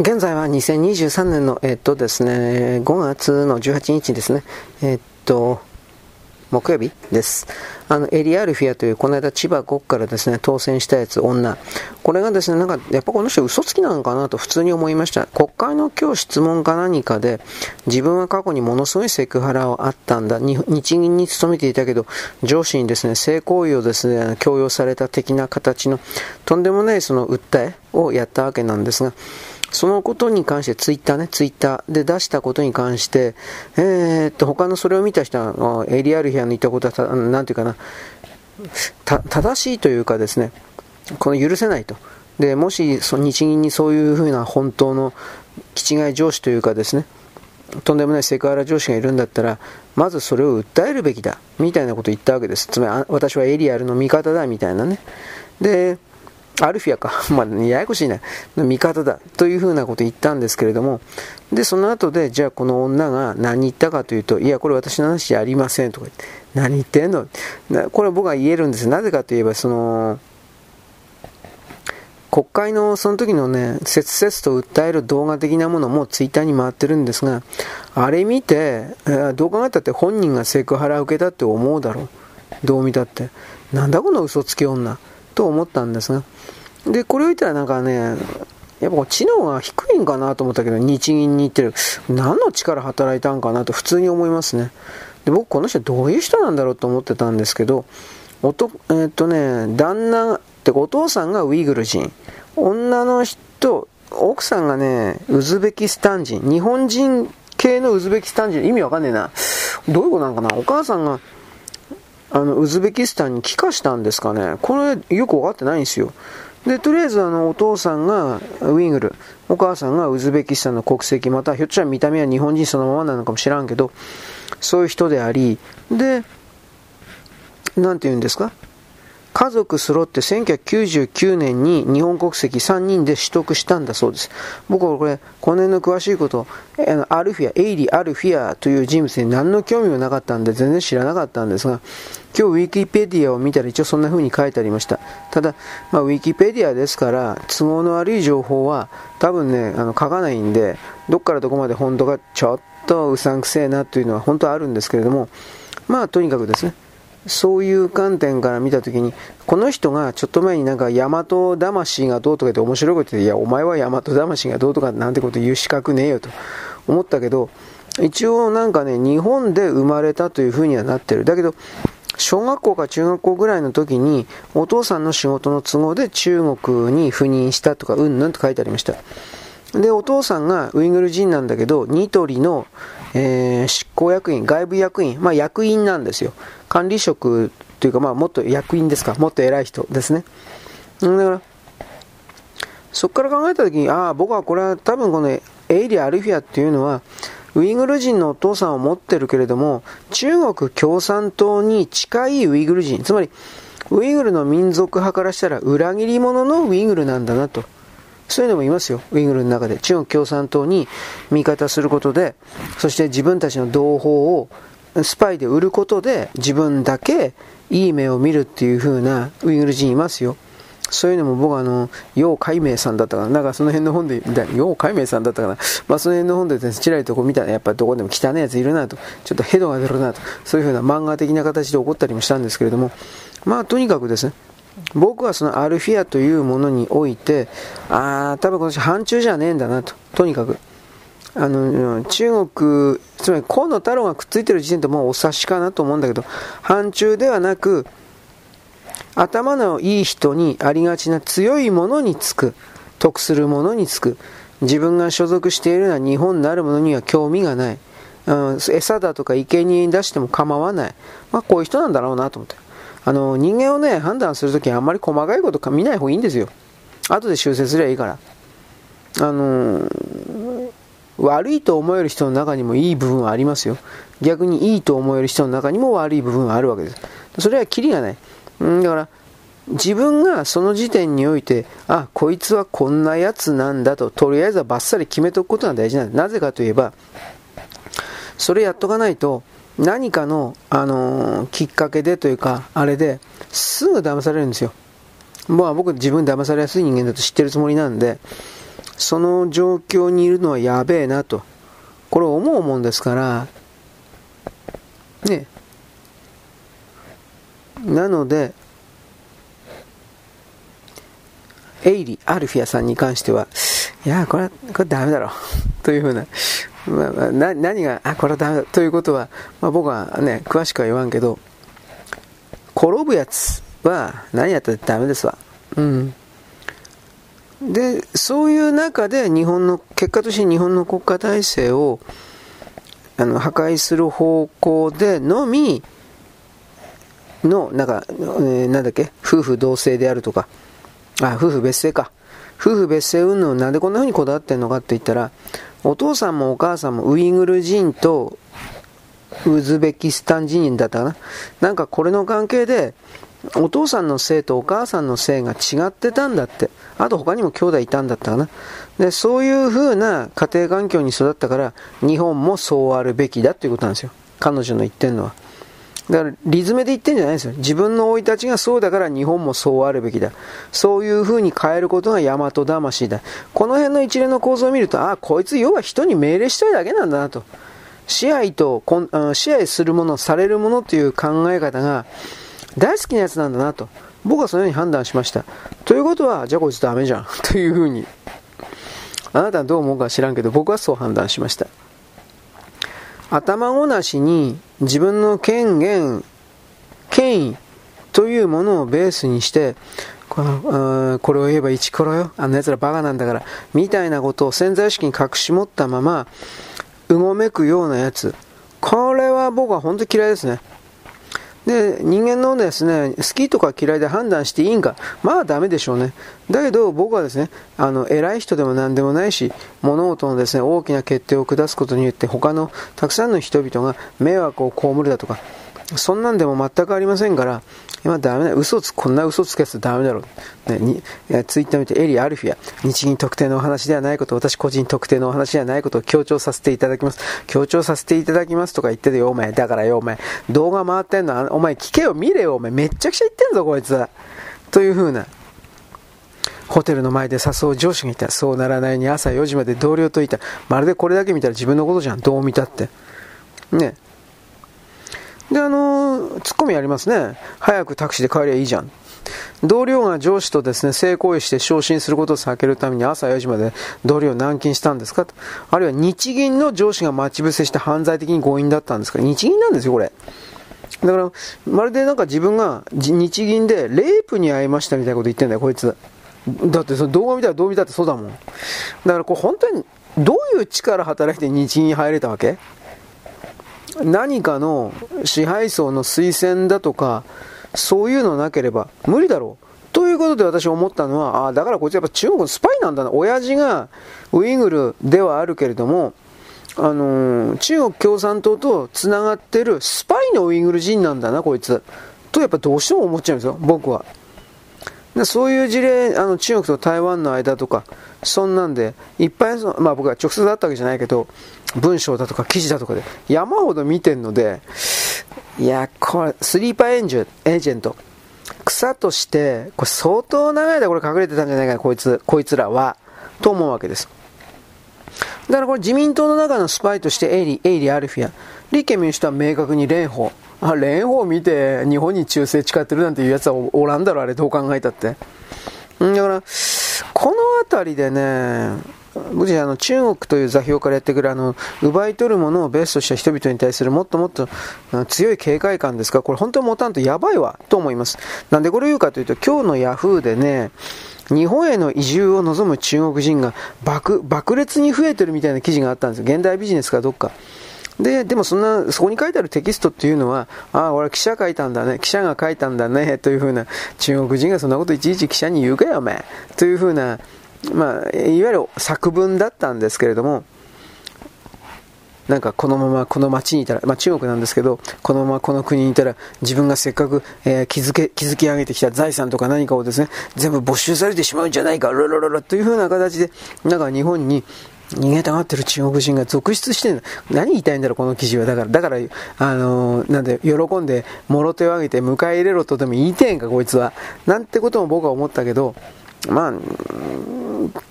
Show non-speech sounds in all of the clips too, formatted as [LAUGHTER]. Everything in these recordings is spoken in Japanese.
現在は2023年の、えっとですね、5月の18日ですね、えっと、木曜日です。あの、エリアルフィアという、この間千葉国からですね、当選したやつ、女。これがですね、なんか、やっぱこの人嘘つきなのかなと普通に思いました。国会の今日質問か何かで、自分は過去にものすごいセクハラをあったんだ。日銀に勤めていたけど、上司にですね、性行為をですね、強要された的な形の、とんでもないその訴えをやったわけなんですが、そのことに関してツイッターね、ツイッターで出したことに関して、えー、っと、他のそれを見た人は、エリアルヒアの言ったことは、なんていうかな、正しいというかですね、この許せないと。で、もし、日銀にそういうふうな本当の気違い上司というかですね、とんでもないセクハラ上司がいるんだったら、まずそれを訴えるべきだ、みたいなことを言ったわけです。つまり、私はエリアルの味方だ、みたいなね。で、アルフィアか。[LAUGHS] まあ、ややこしいね。味方だ。というふうなことを言ったんですけれども、で、その後で、じゃあこの女が何言ったかというと、いや、これ私の話じゃありませんとか言って、何言ってんの？これ僕は言えるんです。なぜかといえば、その、国会のその時のね、切々と訴える動画的なものもツイッターに回ってるんですが、あれ見て、どう考えたって本人がセクハラ受けたって思うだろう。どう見たって。なんだこの嘘つき女。と思ったんですが、で、これを言ったらなんかね、やっぱ知能が低いんかなと思ったけど、日銀に行ってる。何の力働いたんかなと普通に思いますね。で、僕この人どういう人なんだろうと思ってたんですけど、おとえー、っとね、旦那ってお父さんがウイグル人。女の人、奥さんがね、ウズベキスタン人。日本人系のウズベキスタン人。意味わかんねえな。どういうことなんかなお母さんがあの、ウズベキスタンに帰化したんですかね。これ、よくわかってないんですよ。で、とりあえず、あの、お父さんがウイグル、お母さんがウズベキスタンの国籍、また、ひょっとしたら見た目は日本人そのままなのかもしらんけど、そういう人であり、で、なんて言うんですか？家族揃って1999年に日本国籍3人で取得したんだそうです。僕はこれ、この辺の詳しいこと、アルフィア、エイリー・アルフィアという人物に何の興味もなかったんで全然知らなかったんですが、今日ウィキペディアを見たら一応そんな風に書いてありました。ただ、まあ、ウィキペディアですから、都合の悪い情報は多分ね、あの書かないんで、どっからどこまで本当がちょっとうさんくせえなというのは本当はあるんですけれども、まあとにかくですね、そういう観点から見たときに、この人がちょっと前になんか大和魂がどうとかって面白いこと言って、いや、お前は大和魂がどうとかなんてこと言う資格ねえよと思ったけど、一応なんかね、日本で生まれたというふうにはなってる。だけど、小学校か中学校ぐらいの時に、お父さんの仕事の都合で中国に赴任したとか、うんぬんと書いてありました。で、お父さんがウイグル人なんだけど、ニトリの、えー、執行役員、外部役員、まあ役員なんですよ。管理職というか、まあもっと役員ですか、もっと偉い人ですね。だから、そこから考えたときに、ああ、僕はこれは多分このエイリア・アルフィアっていうのは、ウイグル人のお父さんを持ってるけれども、中国共産党に近いウイグル人、つまり、ウイグルの民族派からしたら裏切り者のウイグルなんだなと。そういうのもいますよ。ウイグルの中で。中国共産党に味方することで、そして自分たちの同胞をスパイで売ることで自分だけいい目を見るっていう風なウイグル人いますよ。そういうのも僕はあの、楊海明さんだったかな。なんかその辺の本で、楊海明さんだったかな。まあその辺の本でですね、ちらりとこう見たら、やっぱどこでも汚いやついるなと。ちょっとヘドが出るなと。そういう風な漫画的な形で起こったりもしたんですけれども。まあとにかくですね、僕はそのアルフィアというものにおいて、ああ、多分今年範疇じゃねえんだなと。とにかく。あの、中国、つまり河野太郎がくっついてる時点でもうお察しかなと思うんだけど、範疇ではなく、頭のいい人にありがちな強いものにつく、得するものにつく、自分が所属しているような日本なるものには興味がない、うん、餌だとか生贄に出しても構わない、まあ、こういう人なんだろうなと思って。あの、人間をね、判断するときあんまり細かいこと見ない方がいいんですよ。後で修正すればいいから。あのー、悪いと思える人の中にもいい部分はありますよ。逆にいいと思える人の中にも悪い部分はあるわけです。それはキリがない。だから、自分がその時点において、あ、こいつはこんなやつなんだと、とりあえずはバッサリ決めておくことが大事なんです。なぜかといえば、それやっとかないと、何かの、あのー、きっかけでというか、あれですぐ騙されるんですよ。まあ僕自分騙されやすい人間だと知ってるつもりなんで、その状況にいるのはやべえなと。これ思うもんですから、ね。なので、エイリ・アルフィアさんに関しては、いや、これは、これダメだろ。[LAUGHS] というふうな、まあ、まあ、な何が、あ、これはダメだ。ということは、まあ、僕はね、詳しくは言わんけど、転ぶやつは何やったってダメですわ。うん。で、そういう中で日本の、結果として日本の国家体制をあの破壊する方向でのみの、なんか、えー、なんだっけ、夫婦同姓であるとか、あ、夫婦別姓か。夫婦別姓云々なんでこんな風にこだわってんのかって言ったら、お父さんもお母さんもウイグル人とウズベキスタン人だったかな。なんかこれの関係で、お父さんの姓とお母さんの姓が違ってたんだって。あと他にも兄弟いたんだったかな。で、そういう風な家庭環境に育ったから、日本もそうあるべきだっていうことなんですよ。彼女の言ってるのは。だから、リズムで言ってんじゃないんですよ。自分の生い立ちがそうだから日本もそうあるべきだ。そういう風に変えることが大和魂だ。この辺の一連の構造を見ると、ああ、こいつ要は人に命令したいだけなんだなと。支配と、支配するもの、されるものという考え方が大好きなやつなんだなと。僕はそのように判断しました。ということは、じゃあこいつダメじゃん。[LAUGHS] という風に。あなたはどう思うか知らんけど、僕はそう判断しました。頭ごなしに自分の権限、権威というものをベースにして、このこれを言えば一コロよ。あの奴らバカなんだから。みたいなことを潜在意識に隠し持ったまま、うごめくようなやつ。これは僕は本当に嫌いですね。で、人間のですね、好きとか嫌いで判断していいんか。まあダメでしょうね。だけど僕はですね、あの、偉い人でも何でもないし、物事のですね、大きな決定を下すことによって他のたくさんの人々が迷惑を被るだとか、そんなんでも全くありませんから、今ダメだ。嘘つ、こんな嘘つくやつダメだろう。ね、にツイッター見て、エリア・ルフィア、日銀特定のお話ではないこと、私個人特定のお話ではないことを強調させていただきます。強調させていただきますとか言っててよ、お前。だからよ、お前。動画回ってんの、お前聞けよ、見れよ、お前。めっちゃくちゃ言ってんぞ、こいつは。という風な。ホテルの前で誘う上司がいた。そうならないに朝4時まで同僚といた。まるでこれだけ見たら自分のことじゃん。どう見たって。ね。で、あの、ツッコミありますね。早くタクシーで帰りゃいいじゃん。同僚が上司とですね、性行為して昇進することを避けるために朝4時まで同僚を軟禁したんですか？とあるいは日銀の上司が待ち伏せして犯罪的に強引だったんですか？日銀なんですよ、これ。だから、まるでなんか自分が日銀でレイプに遭いましたみたいなこと言ってんだよ、こいつ。だってその動画見たらどう見たってそうだもん。だからこれ本当にどういう力働いて日銀に入れたわけ？何かの支配層の推薦だとか、そういうのなければ無理だろう。ということで私思ったのは、ああ、だからこいつやっぱ中国のスパイなんだな。親父がウイグルではあるけれども、あのー、中国共産党と繋がってるスパイのウイグル人なんだな、こいつ。とやっぱどうしても思っちゃうんですよ、僕は。でそういう事例、あの中国と台湾の間とか、そんなんで、いっぱいその、まあ僕は直接会ったわけじゃないけど、文章だとか記事だとかで山ほど見てんので、いや、これ、スリーパーエンジェエージェント。草として、これ相当長い間これ隠れてたんじゃないかな、こいつ、こいつらは。と思うわけです。だからこれ自民党の中のスパイとしてエイリ、エイリ・アルフィア。立憲民主党は明確に蓮舫。あ、蓮舫見て日本に忠誠誓ってるなんていうやつはおらんだろ、あれ、どう考えたって。だから、この辺りでね、僕あの中国という座標からやってくるあの奪い取るものをベースとした人々に対するもっともっと強い警戒感ですから、これ本当に持たんとやばいわと思います。なんでこれを言うかというと、今日のヤフーでね、日本への移住を望む中国人が爆爆裂に増えてるみたいな記事があったんです。現代ビジネスかどっか。で、でもそんな、そこに書いてあるテキストっていうのは、ああ、俺記者書いたんだね、記者が書いたんだね、というふうな、中国人がそんなこといちいち記者に言うかよ、お前。というふうな、まあ、いわゆる作文だったんですけれども、なんかこのままこの町にいたら、まあ、中国なんですけど、このままこの国にいたら、自分がせっかく、えー、築け築き上げてきた財産とか何かをですね、全部没収されてしまうんじゃないか、ロロロロというふうな形で、なんか日本に逃げたがってる中国人が続出してる何言いたいんだろう、この記事は。だから、だから、あのー、なんで、喜んで、もろ手を挙げて迎え入れろとでも言いてんか、こいつは。なんてことも僕は思ったけど、まあ、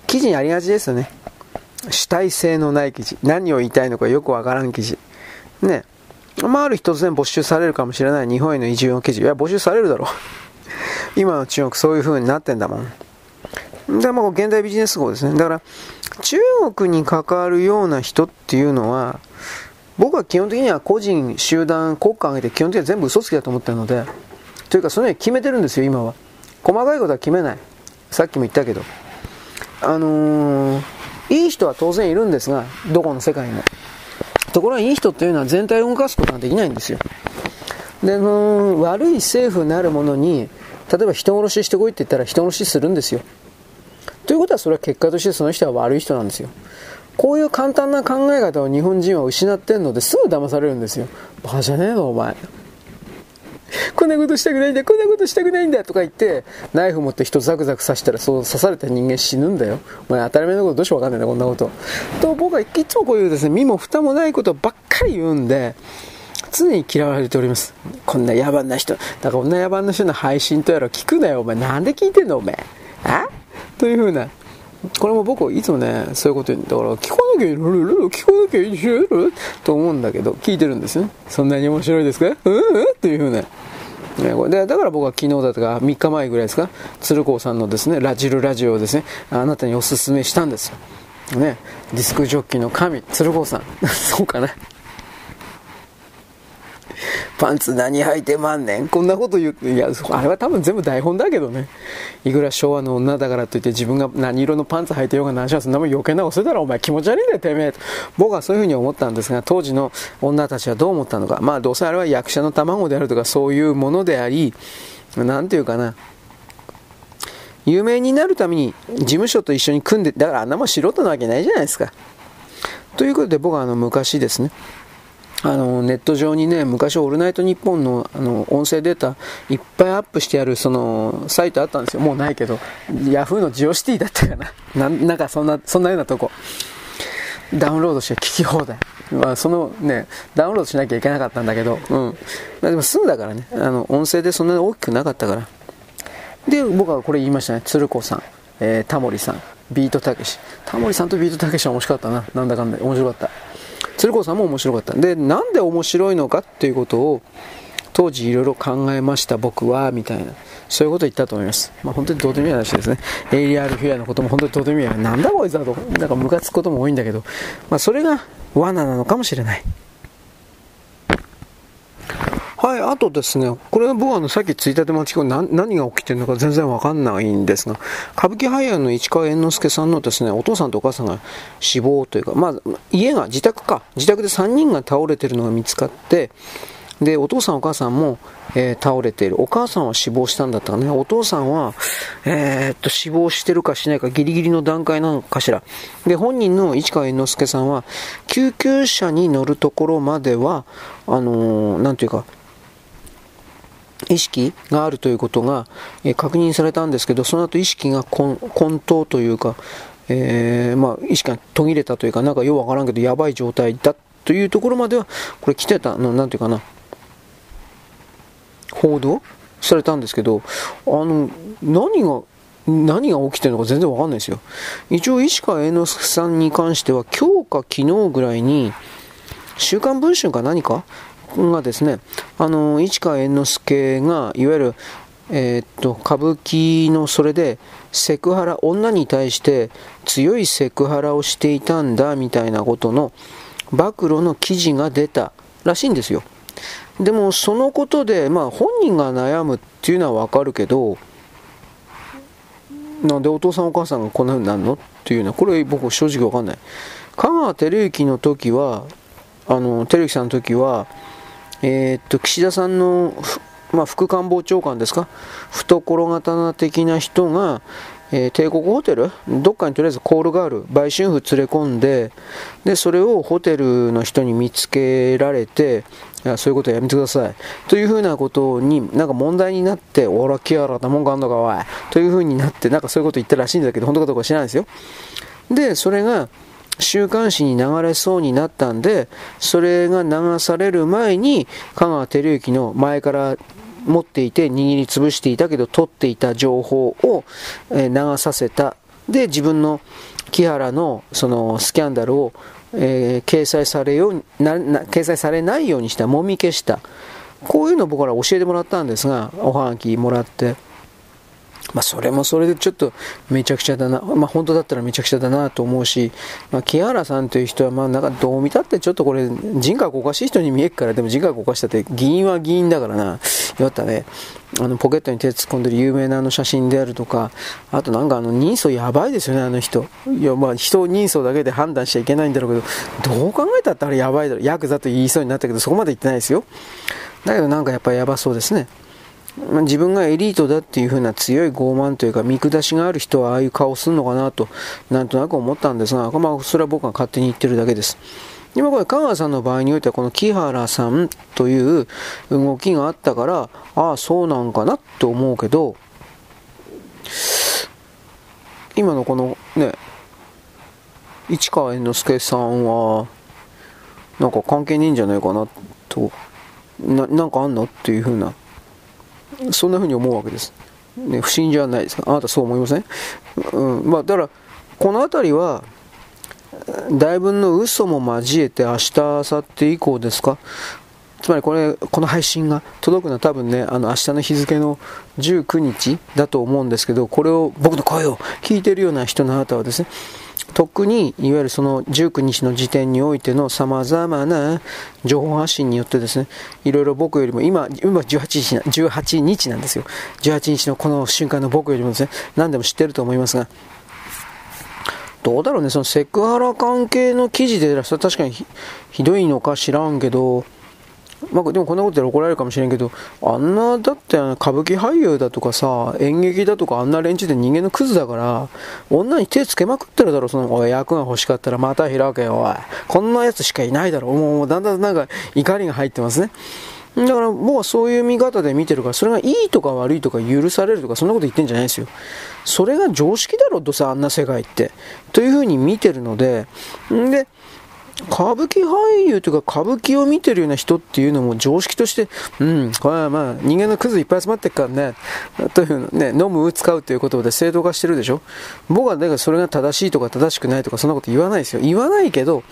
記事にありがちですよね。主体性のない記事。何を言いたいのかよくわからん記事。ね。まあ、ある日突然没収されるかもしれない日本への移住の記事。いや、募集されるだろう。今の中国そういう風になってんだもん。で、まあ、現代ビジネス号ですね。だから、中国に関わるような人っていうのは、僕は基本的には個人、集団、国家挙げて基本的には全部嘘つきだと思ってるので、というか、そのように決めてるんですよ、今は。細かいことは決めない。さっきも言ったけど。あのー、いい人は当然いるんですが、どこの世界にも。ところがいい人っていうのは全体を動かすことができないんですよ。で、の悪い政府なるものに、例えば人殺ししてこいって言ったら人殺しするんですよ。ということはそれは結果としてその人は悪い人なんですよ。こういう簡単な考え方を日本人は失ってんのですぐ騙されるんですよ。バカじゃねえのお前。こんなことしたくないんだ、こんなことしたくないんだとか言って、ナイフ持って人ザクザク刺したら、そう刺された人間死ぬんだよ。お前当たり前のことどうしてわかんないんだ、こんなこと。と、僕はいつもこういうですね、身も蓋もないことばっかり言うんで、常に嫌われております。こんな野蛮な人。だからこんな野蛮な人の配信とやら聞くなよ、お前。なんで聞いてんの、お前。あ？というふうな。これも僕いつもね、そういうこと言うんだから、聞かなきゃいいの聞かなきゃいいでしょと思うんだけど、聞いてるんですね。そんなに面白いですか？うんうん？っていうふうな。ね、でだから僕は昨日だとか3日前ぐらいですか、鶴光さんのですね、ラジルラジオをですね、あなたにおすすめしたんですよ。ね、ディスクジョッキーの神、鶴光さん。[LAUGHS] そうかな。パンツ何履いてまんねん？こんなこと言う。いや、あれは多分全部台本だけどね。いくら昭和の女だからといって自分が何色のパンツ履いてようが何しろそんなもん余計なことするだろ、お前気持ち悪いんだよ、てめえと。僕はそういうふうに思ったんですが、当時の女たちはどう思ったのか。まあ、どうせあれは役者の卵であるとかそういうものであり、なんていうかな。有名になるために事務所と一緒に組んで、だからあんなもん素人なわけないじゃないですか。ということで僕はあの昔ですね、あのネット上にね、昔、オールナイトニッポンのあの音声データいっぱいアップしてあるそのサイトあったんですよ。もうないけど、ヤフーのジオシティだったかな。[LAUGHS] なんかそんな、そんなようなとこ。ダウンロードして聞き放題。まあ、そのね、ダウンロードしなきゃいけなかったんだけど、うん。でもすぐだからね、あの、音声でそんなに大きくなかったから。で、僕はこれ言いましたね。鶴子さん、えー、タモリさん、ビートたけし。タモリさんとビートたけしは面白かったな。なんだかんだ。面白かった。鶴子さんも面白かった。で、なんで面白いのかっていうことを、当時いろいろ考えました僕は、みたいな。そういうことを言ったと思います。まあ本当にどうでもいい話ですね。エイリアルフィアのことも本当にどうでもいい。なんだこいつだと。なんかムカつくことも多いんだけど、まあそれが罠なのかもしれない。はい、あとですね、これは僕はあのさっきツイッターで間違う何何が起きてるのか全然わかんないんですが、歌舞伎俳優の市川猿之助さんのですね、お父さんとお母さんが死亡というか、まあ、家が自宅か、自宅で3人が倒れてるのが見つかって、で、お父さんお母さんも、えー、倒れている。お母さんは死亡したんだったかね。お父さんは、えー、っと、死亡してるかしないかギリギリの段階なのかしら。で、本人の市川猿之助さんは、救急車に乗るところまでは、あのー、なんていうか、意識があるということが、え確認されたんですけど、その後意識が混沌というか、えー、まあ、意識が途切れたというか、なんかようわからんけど、やばい状態だというところまでは、これ来てたの、なんていうかな、報道されたんですけど、あの、何が、何が起きてるのか全然わかんないですよ。一応、石川猿之助さんに関しては、今日か昨日ぐらいに、週刊文春か何かがですね、あの、市川猿之助が、いわゆる、えー、っと、歌舞伎のそれで、セクハラ、女に対して強いセクハラをしていたんだ、みたいなことの暴露の記事が出たらしいんですよ。でも、そのことで、まあ、本人が悩むっていうのはわかるけど、なんでお父さんお母さんがこんな風になるの？っていうのは、これ僕正直わかんない。香川照之の時は、あの、照之さんの時は、えー、っと、岸田さんの、まあ、副官房長官ですか、懐刀的な人が、えー、帝国ホテル？どっかにとりあえずコールガール、売春婦連れ込んで、で、それをホテルの人に見つけられて、そういうことやめてください。というふうなことに、なんか問題になって、おら、キアラなもんがあんのか、おい。というふうになって、なんかそういうこと言ったらしいんだけど、本当かどうか知らないですよ。で、それが、週刊誌に流れそうになったんで、それが流される前に、香川照之の前から持っていて握りつぶしていたけど取っていた情報を流させたで、自分の木原のそのスキャンダルを、えー、掲載されような掲載されないようにした、もみ消した。こういうのを僕ら教えてもらったんですが、おはがきもらって。まあ、それもそれでちょっとめちゃくちゃだな、まあ、本当だったらめちゃくちゃだなと思うし、まあ、木原さんという人は、まあ、なんかどう見たってちょっとこれ、人格おかしい人に見えるから、でも人格おかしさって、議員は議員だからな、よったね、あのポケットに手突っ込んでる有名なあの写真であるとか、あとなんかあの人相やばいですよね、あの人。いや、まあ人人相だけで判断しちゃいけないんだろうけど、どう考えたってあれやばいだろ、ヤクザと言いそうになったけど、そこまで言ってないですよ。だけどなんかやっぱりやばそうですね。自分がエリートだっていう風な強い傲慢というか見下しがある人はああいう顔するのかなとなんとなく思ったんですが、まあ、それは僕が勝手に言ってるだけです。今これ香川さんの場合においてはこの木原さんという動きがあったからああそうなんかなと思うけど今のこのね市川猿之助さんはなんか関係ねえんじゃないかなとななんかあんの？っていうふうなそんなふうに思うわけです、ね、不審じゃないですか。あなたそう思いません、うん。まあ、だからこの辺りはだいぶの嘘も交えて明日明後日以降ですか？つまりこれ、この配信が届くのは多分ね、あの明日の日付の19日だと思うんですけど、これを僕の声を聞いてるような人のあなたはですね、特にいわゆるその19日の時点においてのさまざまな情報発信によってですね、いろいろ僕よりも今、今18日 ,18 日なんですよ。18日のこの瞬間の僕よりもですね、何でも知ってると思いますが、どうだろうね、そのセクハラ関係の記事でそれ確かにひどいのか知らんけど、まあ、でもこんなことで怒られるかもしれんけど、あんな、だって歌舞伎俳優だとかさ、演劇だとかあんな連中で人間のクズだから、女に手つけまくってるだろ、その、おい、役が欲しかったらまた開けよ、おい。こんなやつしかいないだろ。もう、だんだんなんか怒りが入ってますね。だから僕はそういう見方で見てるから、それがいいとか悪いとか許されるとか、そんなこと言ってんじゃないですよ。それが常識だろ、どうせあんな世界って。というふうに見てるので、んで、歌舞伎俳優というか歌舞伎を見てるような人っていうのも常識として、うん、これはまあ人間のクズいっぱい集まってるからね、というね、飲む、使うということで正当化してるでしょ僕はだからそれが正しいとか正しくないとかそんなこと言わないですよ。言わないけど、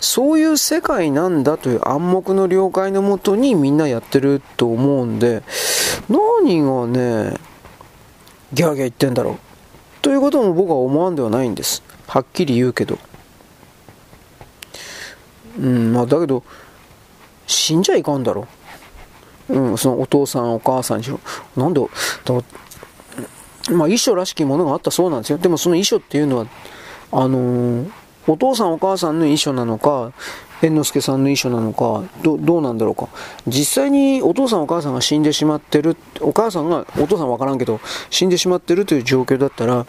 そういう世界なんだという暗黙の了解のもとにみんなやってると思うんで、何がね、ギャーギャー言ってんだろう。ということも僕は思わんではないんです。はっきり言うけど。うん、まあだけど、死んじゃいかんだろ。うん、そのお父さん、お母さんにしろ。なんで、だまあ遺書らしきものがあったそうなんですよ。でもその遺書っていうのは、あのー、お父さんお母さんの遺書なのか、猿之助さんの遺書なのかど、どうなんだろうか。実際にお父さんお母さんが死んでしまってる、お母さんが、お父さんわからんけど、死んでしまってるという状況だったら、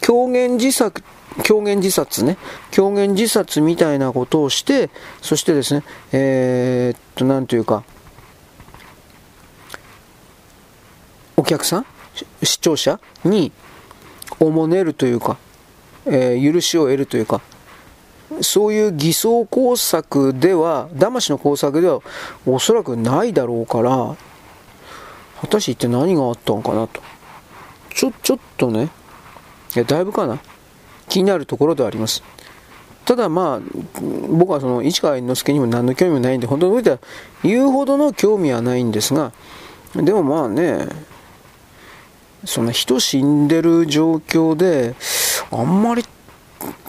狂言自作狂言自殺ね、狂言自殺みたいなことをして、そしてですね、えー、っと、なんというか、お客さん視聴者におもねるというか、えー、許しを得るというか、そういう偽装工作では、騙しの工作ではおそらくないだろうから、果たして一体何があったのかなと。ちょ、ちょっとね、いや、だいぶかな。気になるところではあります。ただまあ、僕はその市川猿之助にも何の興味もないんで、本当においては言うほどの興味はないんですが、でもまあね、そんな人死んでる状況で、あんまり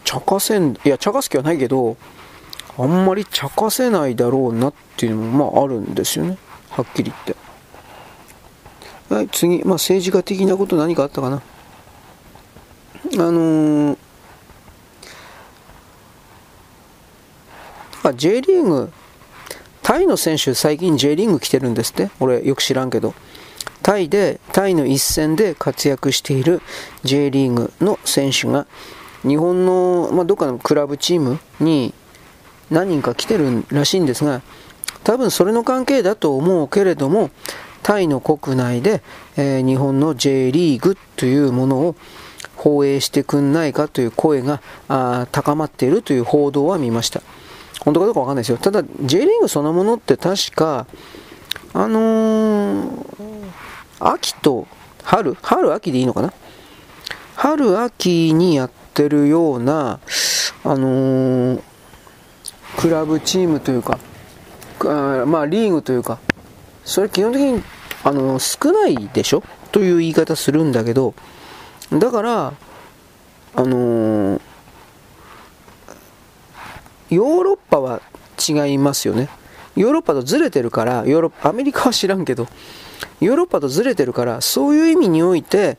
茶化せん、いや、茶化す気はないけど、あんまり茶化せないだろうなっていうのもまああるんですよね。はっきり言って。はい、次、まあ政治家的なこと何かあったかな。あのー、あ J リーグ、タイの選手、最近 J リーグ来てるんですって。俺、よく知らんけど。タイで、タイの一戦で活躍している J リーグの選手が、日本の、まあ、どっかのクラブチームに何人か来てるらしいんですが、多分それの関係だと思うけれども、タイの国内で、えー、日本の J リーグというものを放映してくんないかという声があ高まっているという報道は見ました。本当かどうかわかんないですよ。ただ、J リーグそのものって確か、あのー、秋と春春秋でいいのかな？春秋にやってるような、あのー、クラブチームというか、あまあリーグというか、それ基本的に、あのー、少ないでしょ？という言い方するんだけど、だから、あのー、ヨーロッパは違いますよね。ヨーロッパとずれてるから、ヨーロッパ、アメリカは知らんけど、ヨーロッパとずれてるから、そういう意味において、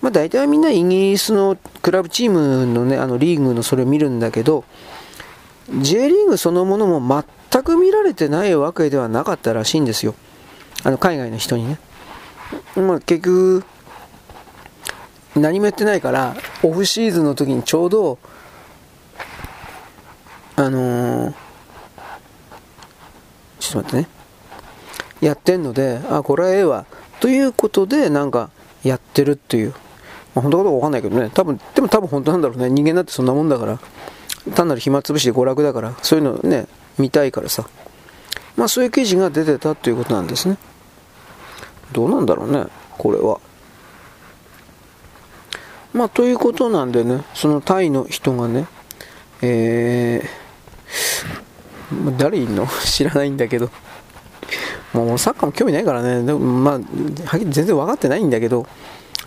まあ、大体みんなイギリスのクラブチームのね、あのリーグのそれを見るんだけど、J リーグそのものも全く見られてないわけではなかったらしいんですよ。あの海外の人にね。まあ、結局、何もやってないから、オフシーズンの時にちょうど、あのー、ちょっと待ってね。やってんので、あ、これはええわ。ということで、なんか、やってるっていう。まあ、本当かどうかわかんないけどね。多分、でも多分本当なんだろうね。人間だってそんなもんだから。単なる暇つぶしで娯楽だから、そういうのね、見たいからさ。まあそういう記事が出てたということなんですね。どうなんだろうね、これは。まあということなんでね、そのタイの人がね、えー、誰いんの？[LAUGHS] 知らないんだけど。もうサッカーも興味ないからね、でもまあ、全然分かってないんだけど、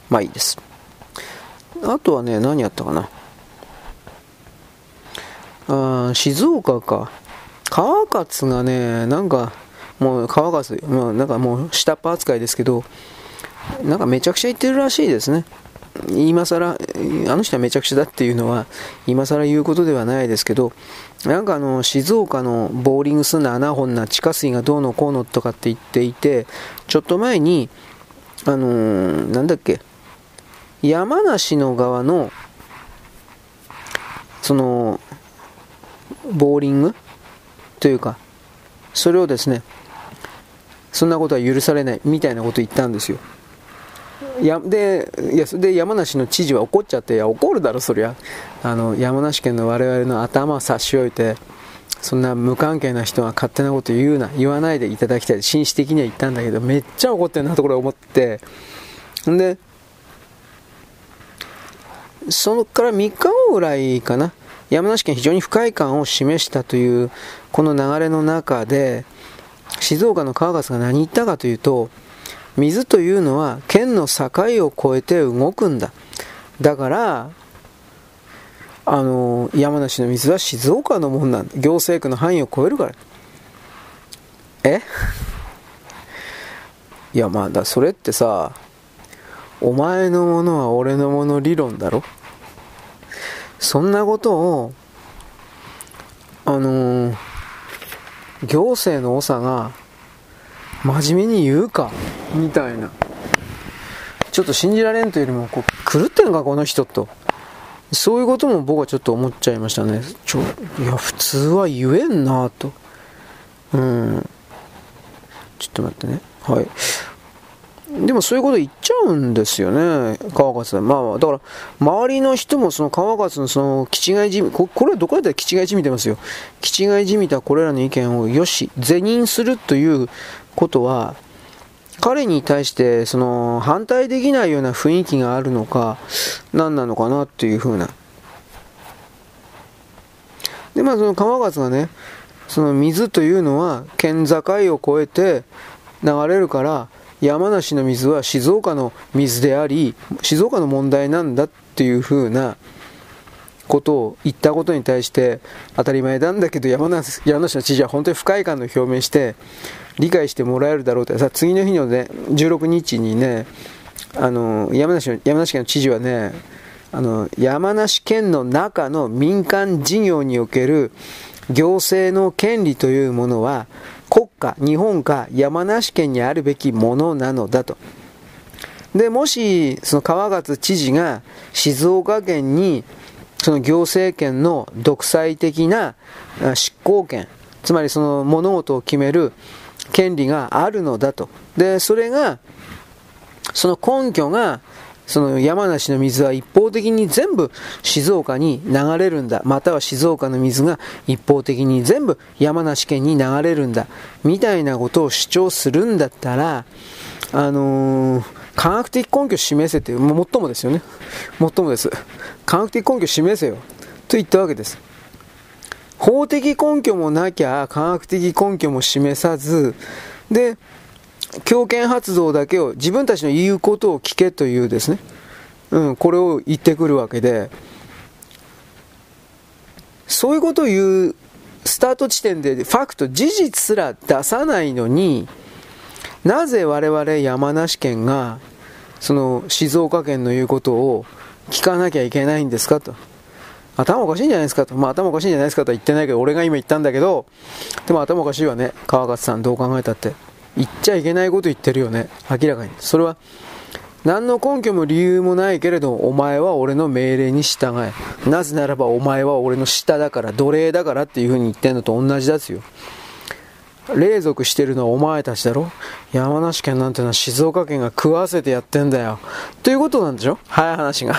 まあいいです。あとはね、何やったかな。あ静岡か。川勝がね、なんか、もう川勝、まあ、なんかもう下っ端扱いですけど、なんかめちゃくちゃ言ってるらしいですね。今更、あの人はめちゃくちゃだっていうのは、今更言うことではないですけど、なんかあの、静岡のボーリングすんな穴掘んな地下水がどうのこうのとかって言っていて、ちょっと前に、あのー、なんだっけ、山梨の側の、その、ボーリング？というか、それをですね、そんなことは許されないみたいなこと言ったんですよ。やでいやで山梨の知事は怒っちゃって、いや怒るだろ、そりゃ。あの山梨県の我々の頭を差し置いて、そんな無関係な人が勝手なこと言うな、言わないでいただきたい、紳士的には言ったんだけど、めっちゃ怒ってるなところ思って、んで、そのから3日後ぐらいかな、山梨県非常に不快感を示したというこの流れの中で、静岡の川勝が何言ったかというと、水というのは県の境を越えて動くんだ。だから、あの、山梨の水は静岡のもんなんだ。行政区の範囲を超えるから。え？[LAUGHS] いや、まあ、だ、それってさ、お前のものは俺のもの理論だろ？そんなことを、あのー、行政の長が真面目に言うか？みたいな。ちょっと信じられんというよりも、こう、狂ってんか、この人と。そういうことも僕はちょっと思っちゃいましたね。ちょ、いや、普通は言えんなと。うん。ちょっと待ってね。はい。でもそういうこと言っちゃうんですよね、川勝まあ、だから、周りの人もその川勝のその、気違いじみ、これはどこやったら気違いじみてますよ。気違いじみたこれらの意見をよし、是認するということは、彼に対してその反対できないような雰囲気があるのか、何なのかなっていうふうな。で、まあその川勝がね、その水というのは県境を越えて流れるから、山梨の水は静岡の水であり、静岡の問題なんだっていうふうなことを言ったことに対して、当たり前なんだけど山梨山梨の知事は本当に不快感の表明して、理解してもらえるだろうと。さ、次の日のね、16日にね、あの、山梨の、山梨県の知事はね、あの、山梨県の中の民間事業における行政の権利というものは、国家、日本か山梨県にあるべきものなのだと。で、もし、その川勝知事が静岡県に、その行政権の独裁的な執行権、つまりその物事を決める権利があるのだと。で、それが、その根拠が、その山梨の水は一方的に全部静岡に流れるんだ。または静岡の水が一方的に全部山梨県に流れるんだ。みたいなことを主張するんだったら、あのー、科学的根拠を示せっても最もですよね最もです科学的根拠を示せよと言ったわけです法的根拠もなきゃ科学的根拠も示さずで強権発動だけを自分たちの言うことを聞けというですね、うん、これを言ってくるわけでそういうことを言うスタート地点でファクト事実すら出さないのになぜ我々山梨県がその静岡県の言うことを聞かなきゃいけないんですかと。頭おかしいんじゃないですかと。まあ頭おかしいんじゃないですかとは言ってないけど、俺が今言ったんだけど、でも頭おかしいわね。川勝さんどう考えたって。言っちゃいけないこと言ってるよね。明らかに。それは、何の根拠も理由もないけれど、お前は俺の命令に従え。なぜならばお前は俺の下だから、奴隷だからっていう風に言ってんのと同じですよ。霊族してるのはお前たちだろ山梨県なんてのは静岡県が食わせてやってんだよ。ということなんでしょ？早い話が。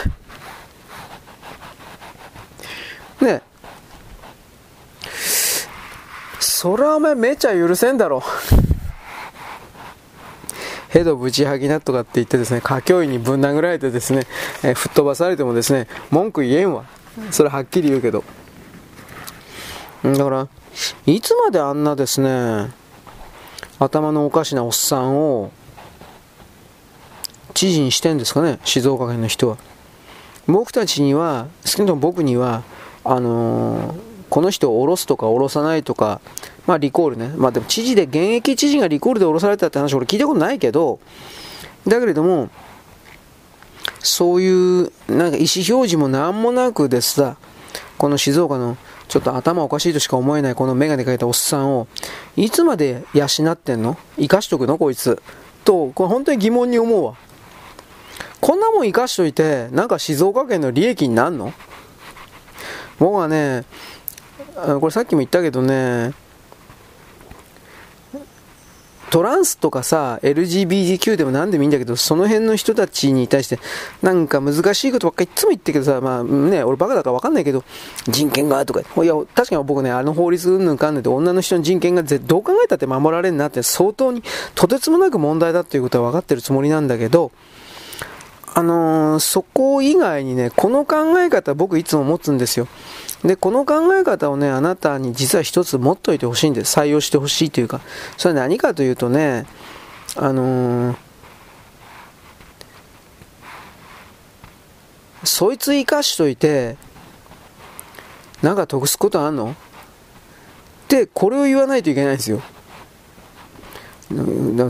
ねそれはお前めちゃ許せんだろ。ヘドぶちはぎなとかって言ってですね、歌教員にぶん殴られてですね、えー、吹っ飛ばされてもですね、文句言えんわ。それはっきり言うけど。だから、いつまであんなですね、頭のおかしなおっさんを知事にしてんですかね、静岡県の人は。僕たちには、少なくとも僕には、あのー、この人を降ろすとか降ろさないとか、まあリコールね。まあでも知事で、現役知事がリコールで降ろされたって話俺聞いたことないけど、だけれども、そういうなんか意思表示も何もなくでさ、この静岡のちょっと頭おかしいとしか思えないこのメガネかけたおっさんを、いつまで養ってんの？生かしとくの？こいつ。と、これ本当に疑問に思うわ。こんなもん生かしといて、なんか静岡県の利益になんの？僕はね、これさっきも言ったけどね、トランスとかさ、LGBTQ でも何でもいいんだけど、その辺の人たちに対して、なんか難しいことばっかりいつも言ってるけどさ、まあね、俺バカだからわかんないけど、人権がとか、いや、確かに僕ね、あの法律うんぬんかんぬんで女の人の人権がどう考えたって守られるなって相当にとてつもなく問題だっていうことは分かってるつもりなんだけど、あのー、そこ以外にね、この考え方僕いつも持つんですよ。で、この考え方をね、あなたに実は一つ持っといてほしいんです。採用してほしいというか。それは何かというとね、あのー、そいつ生かしといて、なんか得すことあんの？って、これを言わないといけないんですよ。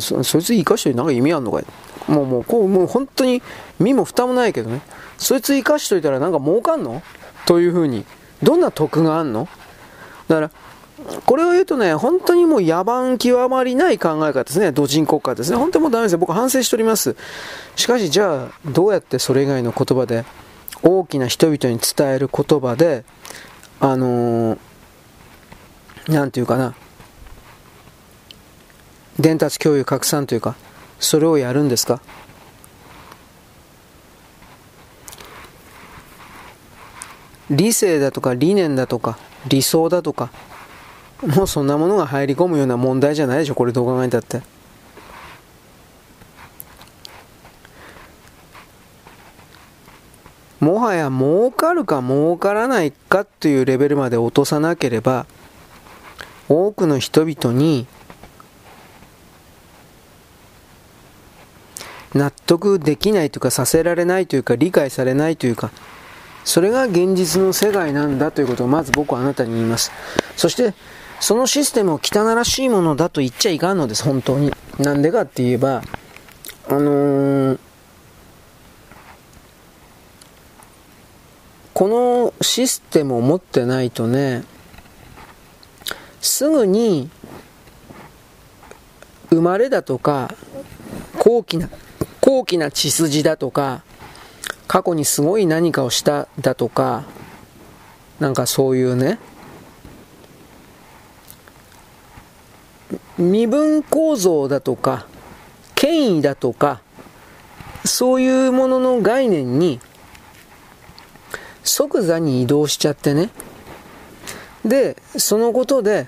そいつ生かしといてなんか意味あんのかい？もうもうこうもう本当に身も蓋もないけどねそいつ生かしといたらなんか儲かんの？というふうにどんな得があんの？だから、これを言うとね、本当にもう野蛮極まりない考え方ですね。土人国家ですね。本当にもうダメですよ。僕反省しております。しかし、じゃあ、どうやってそれ以外の言葉で、大きな人々に伝える言葉で、あのー、なんていうかな、伝達共有拡散というか、それをやるんですか？理性だとか理念だとか理想だとかもうそんなものが入り込むような問題じゃないでしょこれどう考えたって。もはや儲かるか儲からないかというレベルまで落とさなければ多くの人々に納得できないというかさせられないというか理解されないというかそれが現実の世界なんだということをまず僕はあなたに言います。そして、そのシステムを汚らしいものだと言っちゃいかんのです、本当に。なんでかって言えば、あのー、このシステムを持ってないとね、すぐに生まれだとか、高貴な、高貴な血筋だとか、過去にすごい何かをしただとか、なんかそういうね、身分構造だとか、権威だとか、そういうものの概念に即座に移動しちゃってね。で、そのことで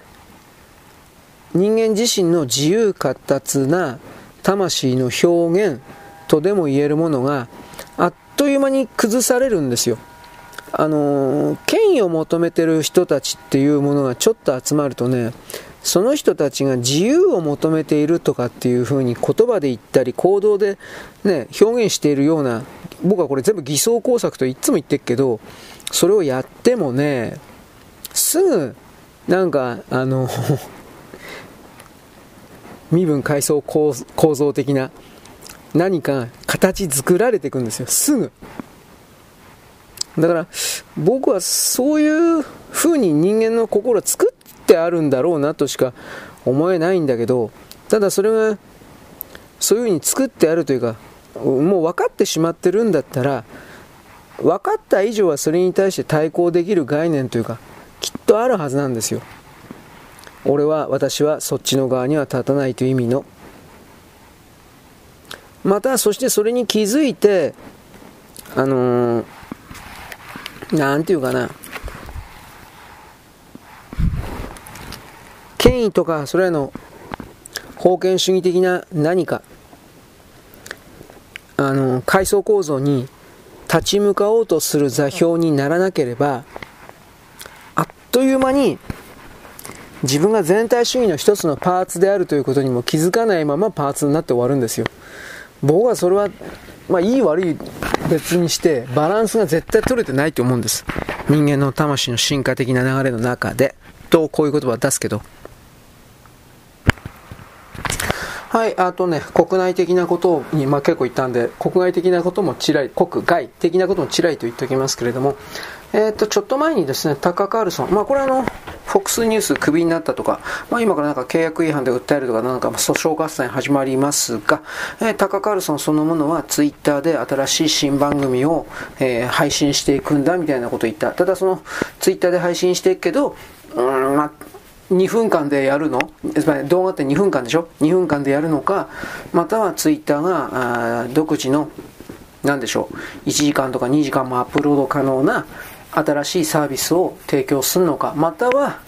人間自身の自由闊達な魂の表現、とでも言えるものがあっという間に崩されるんですよ。あの権威を求めてる人たちっていうものがちょっと集まるとね、その人たちが自由を求めているとかっていうふうに言葉で言ったり行動で、ね、表現しているような僕はこれ全部偽装工作といつも言ってるけどそれをやってもねすぐなんかあの [LAUGHS] 身分階層構造的な何か形作られていくんですよ。すぐ。だから僕はそういう風に人間の心を作ってあるんだろうなとしか思えないんだけどただそれがそういう風に作ってあるというかもう分かってしまってるんだったら分かった以上はそれに対して対抗できる概念というかきっとあるはずなんですよ。俺は私はそっちの側には立たないという意味のまたそしてそれに気づいてあのー、なんていうかな。権威とかそれらの封建主義的な何かあの階層構造に立ち向かおうとする座標にならなければあっという間に自分が全体主義の一つのパーツであるということにも気づかないままパーツになって終わるんですよ。僕はそれはまあいい悪い別にしてバランスが絶対取れてないと思うんです。人間の魂の進化的な流れの中で。とこういう言葉を出すけど。はい、あとね、国内的なことに、まあ、結構言ったんで、国外的なこともちらい、国外的なこともちらいと言っておきますけれども、えっ、ー、と、ちょっと前にですね、タッカー・カールソン、まあ、これあの、フォックスニュースクビになったとか、まあ、今からなんか契約違反で訴えるとか、なんか訴訟合戦始まりますが、えー、タカ・カールソンそのものはツイッターで新しい新番組を、えー、配信していくんだみたいなことを言った。ただその、ツイッターで配信していくけど、うん、まあ、2分間でやるの？つまり動画って2分間でしょ ?2 分間でやるのか、またはツイッターがあ独自の、何でしょう、1時間とか2時間もアップロード可能な新しいサービスを提供するのか、または、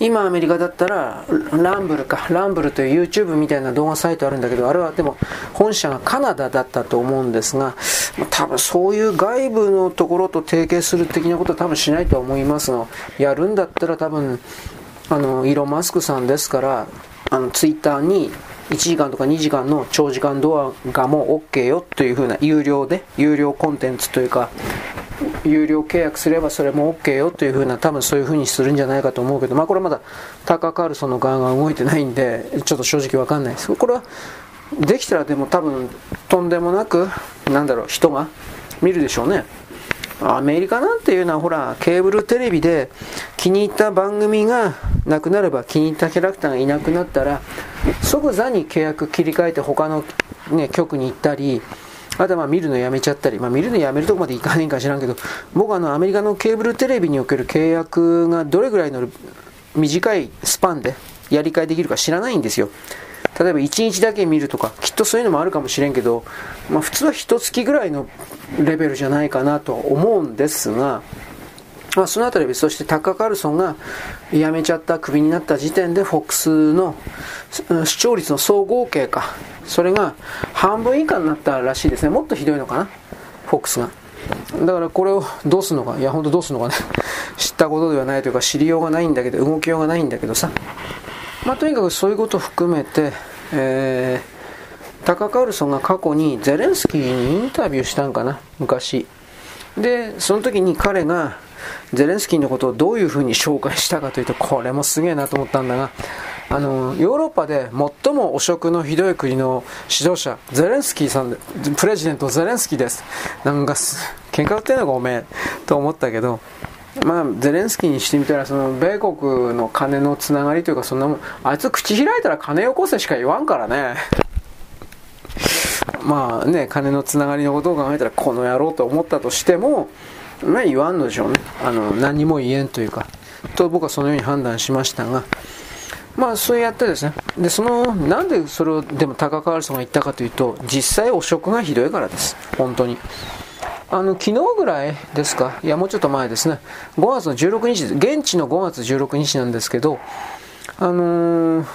今アメリカだったら、ランブルか、ランブルという YouTube みたいな動画サイトあるんだけど、あれはでも本社がカナダだったと思うんですが、多分そういう外部のところと提携する的なことは多分しないと思いますが、やるんだったら多分あのイーロン・マスクさんですからあのツイッターに1時間とか2時間の長時間動画も OK よというふうな有料で有料コンテンツというか有料契約すればそれも OK よというふうな多分そういうふうにするんじゃないかと思うけどまあこれまだタカ・カールソンの側が動いてないんでちょっと正直わかんないです。これはできたらでも多分とんでもなくなんだろう人が見るでしょうね。アメリカなんていうのはほらケーブルテレビで気に入った番組がなくなれば気に入ったキャラクターがいなくなったら即座に契約切り替えて他の、ね、局に行ったりあとはまあ見るのやめちゃったり、まあ、見るのやめるとこまでいかないか知らんけど僕はあのアメリカのケーブルテレビにおける契約がどれぐらいの短いスパンでやり替えできるか知らないんですよ。例えば1日だけ見るとかきっとそういうのもあるかもしれんけど、まあ、普通は1月ぐらいのレベルじゃないかなと思うんですが、まあ、そのあたりそしてタッカー・カルソンが辞めちゃったクビになった時点で FOX の視聴率の総合計かそれが半分以下になったらしいですね。もっとひどいのかな？FOX が。だからこれをどうするのか？いや本当どうするのかね。[LAUGHS] 知ったことではないというか知りようがないんだけど動きようがないんだけどさ。まあ、とにかくそういうことを含めて、えー、タカ・カルソンが過去にゼレンスキーにインタビューしたんかな、昔。で、その時に彼がゼレンスキーのことをどういうふうに紹介したかというと、これもすげえなと思ったんだが、あの、ヨーロッパで最も汚職のひどい国の指導者、ゼレンスキーさんで、プレジデントゼレンスキーです。なんか、喧嘩売ってんのかおめえ、と思ったけど、まあ、ゼレンスキーにしてみたらその米国の金のつながりというかそんなもんあいつ口開いたら金よこせしか言わんからねまあね金のつながりのことを考えたらこの野郎と思ったとしてもまあ言わんのでしょうね。あの何も言えんというか。と僕はそのように判断しましたがまあそうやってですね。でそのなんでそれをでも高川さんが言ったかというと実際汚職がひどいからです。本当に。あの昨日ぐらいですか、いやもうちょっと前ですね、5月の16日、現地の5月16日なんですけど、あのー、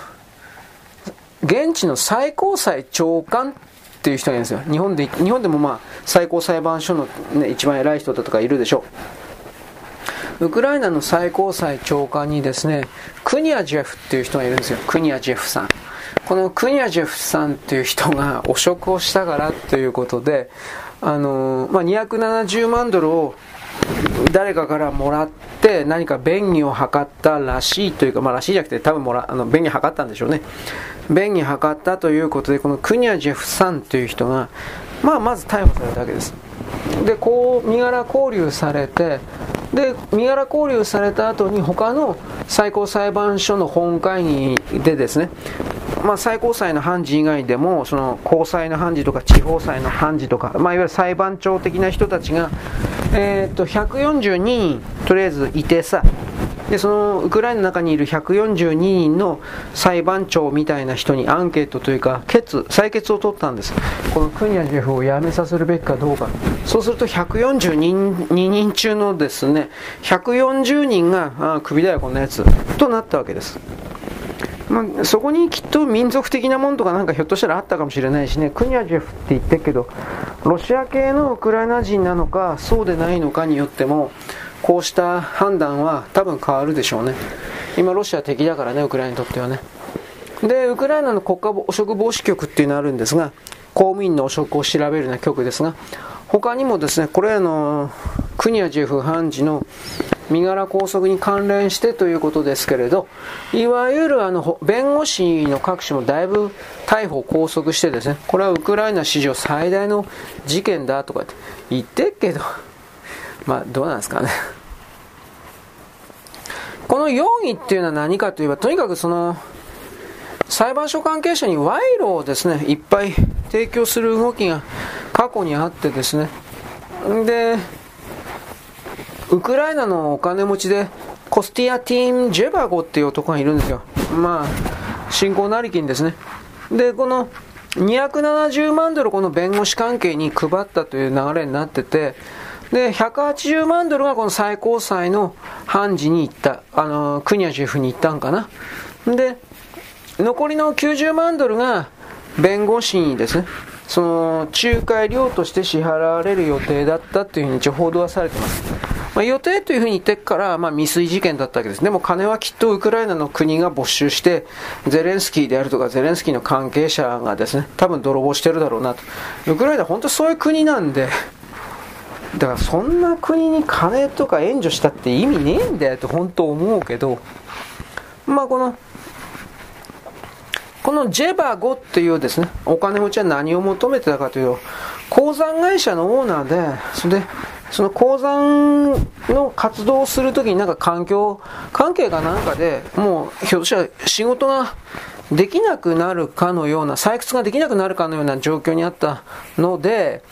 現地の最高裁長官っていう人がいるんですよ。日本で、日本でもまあ、最高裁判所の、ね、一番偉い人だとかいるでしょう。ウクライナの最高裁長官にですね、クニアジェフっていう人がいるんですよ。クニアジェフさん。このクニアジェフさんっていう人が汚職をしたからということで、あのまあ、270万ドルを誰かからもらって何か便宜を図ったらしいというか、まあ、らしいじゃなくて多分もらあの便宜を図ったんでしょうね便宜を図ったということでこのクニア・ジェフさんという人が、まあ、まず逮捕されたわけです。でこう身柄拘留されてで身柄拘留された後に他の最高裁判所の本会議でですねまあ、最高裁の判事以外でもその高裁の判事とか地方裁の判事とか、まあ、いわゆる裁判長的な人たちが、えー、っと142人とりあえずいてさでそのウクライナの中にいる142人の裁判長みたいな人にアンケートというか決採決を取ったんです。このクニャジェフを辞めさせるべきかどうか。そうすると142人中のですね140人があクビだよこんなやつ。となったわけです。まあ、そこにきっと民族的なものとかなんかひょっとしたらあったかもしれないしね、クニャジェフって言ってるけど、ロシア系のウクライナ人なのか、そうでないのかによっても、こうした判断は多分変わるでしょうね。今、ロシア敵だからね、ウクライナにとってはね。で、ウクライナの国家汚職防止局っていうのがあるんですが、公務員の汚職を調べるような局ですが、他にもですね、これあの、クニャジェフ判事の身柄拘束に関連してということですけれど、いわゆるあの弁護士の各種もだいぶ逮捕、拘束してですね、これはウクライナ史上最大の事件だとかって言ってっけど、まあどうなんですかね。[LAUGHS] この容疑っていうのは何かといえば、とにかくその、裁判所関係者に賄賂をですね、いっぱい提供する動きが過去にあってですね、で、ウクライナのお金持ちで、コスティアティーン・ジェバゴっていう男がいるんですよ。まあ、信仰成金ですね。で、この270万ドルこの弁護士関係に配ったという流れになってて、で、180万ドルがこの最高裁の判事に行った、あの、クニャジェフに行ったんかな。で、残りの90万ドルが弁護士にですね、その仲介料として支払われる予定だったというふうに一応報道はされてます。まあ、予定というふうに言ってから、まあ、未遂事件だったわけです。でも金はきっとウクライナの国が没収して、ゼレンスキーであるとか、ゼレンスキーの関係者がですね、多分泥棒してるだろうなと。ウクライナ本当そういう国なんで、だからそんな国に金とか援助したって意味ねえんだよって本当思うけど、まあこの、このジェバゴっていうですね、お金持ちは何を求めてたかというと、鉱山会社のオーナーで、それで、その鉱山の活動をするときになんか環境関係かなんかでもうひょっとしたら仕事ができなくなるかのような採掘ができなくなるかのような状況にあったので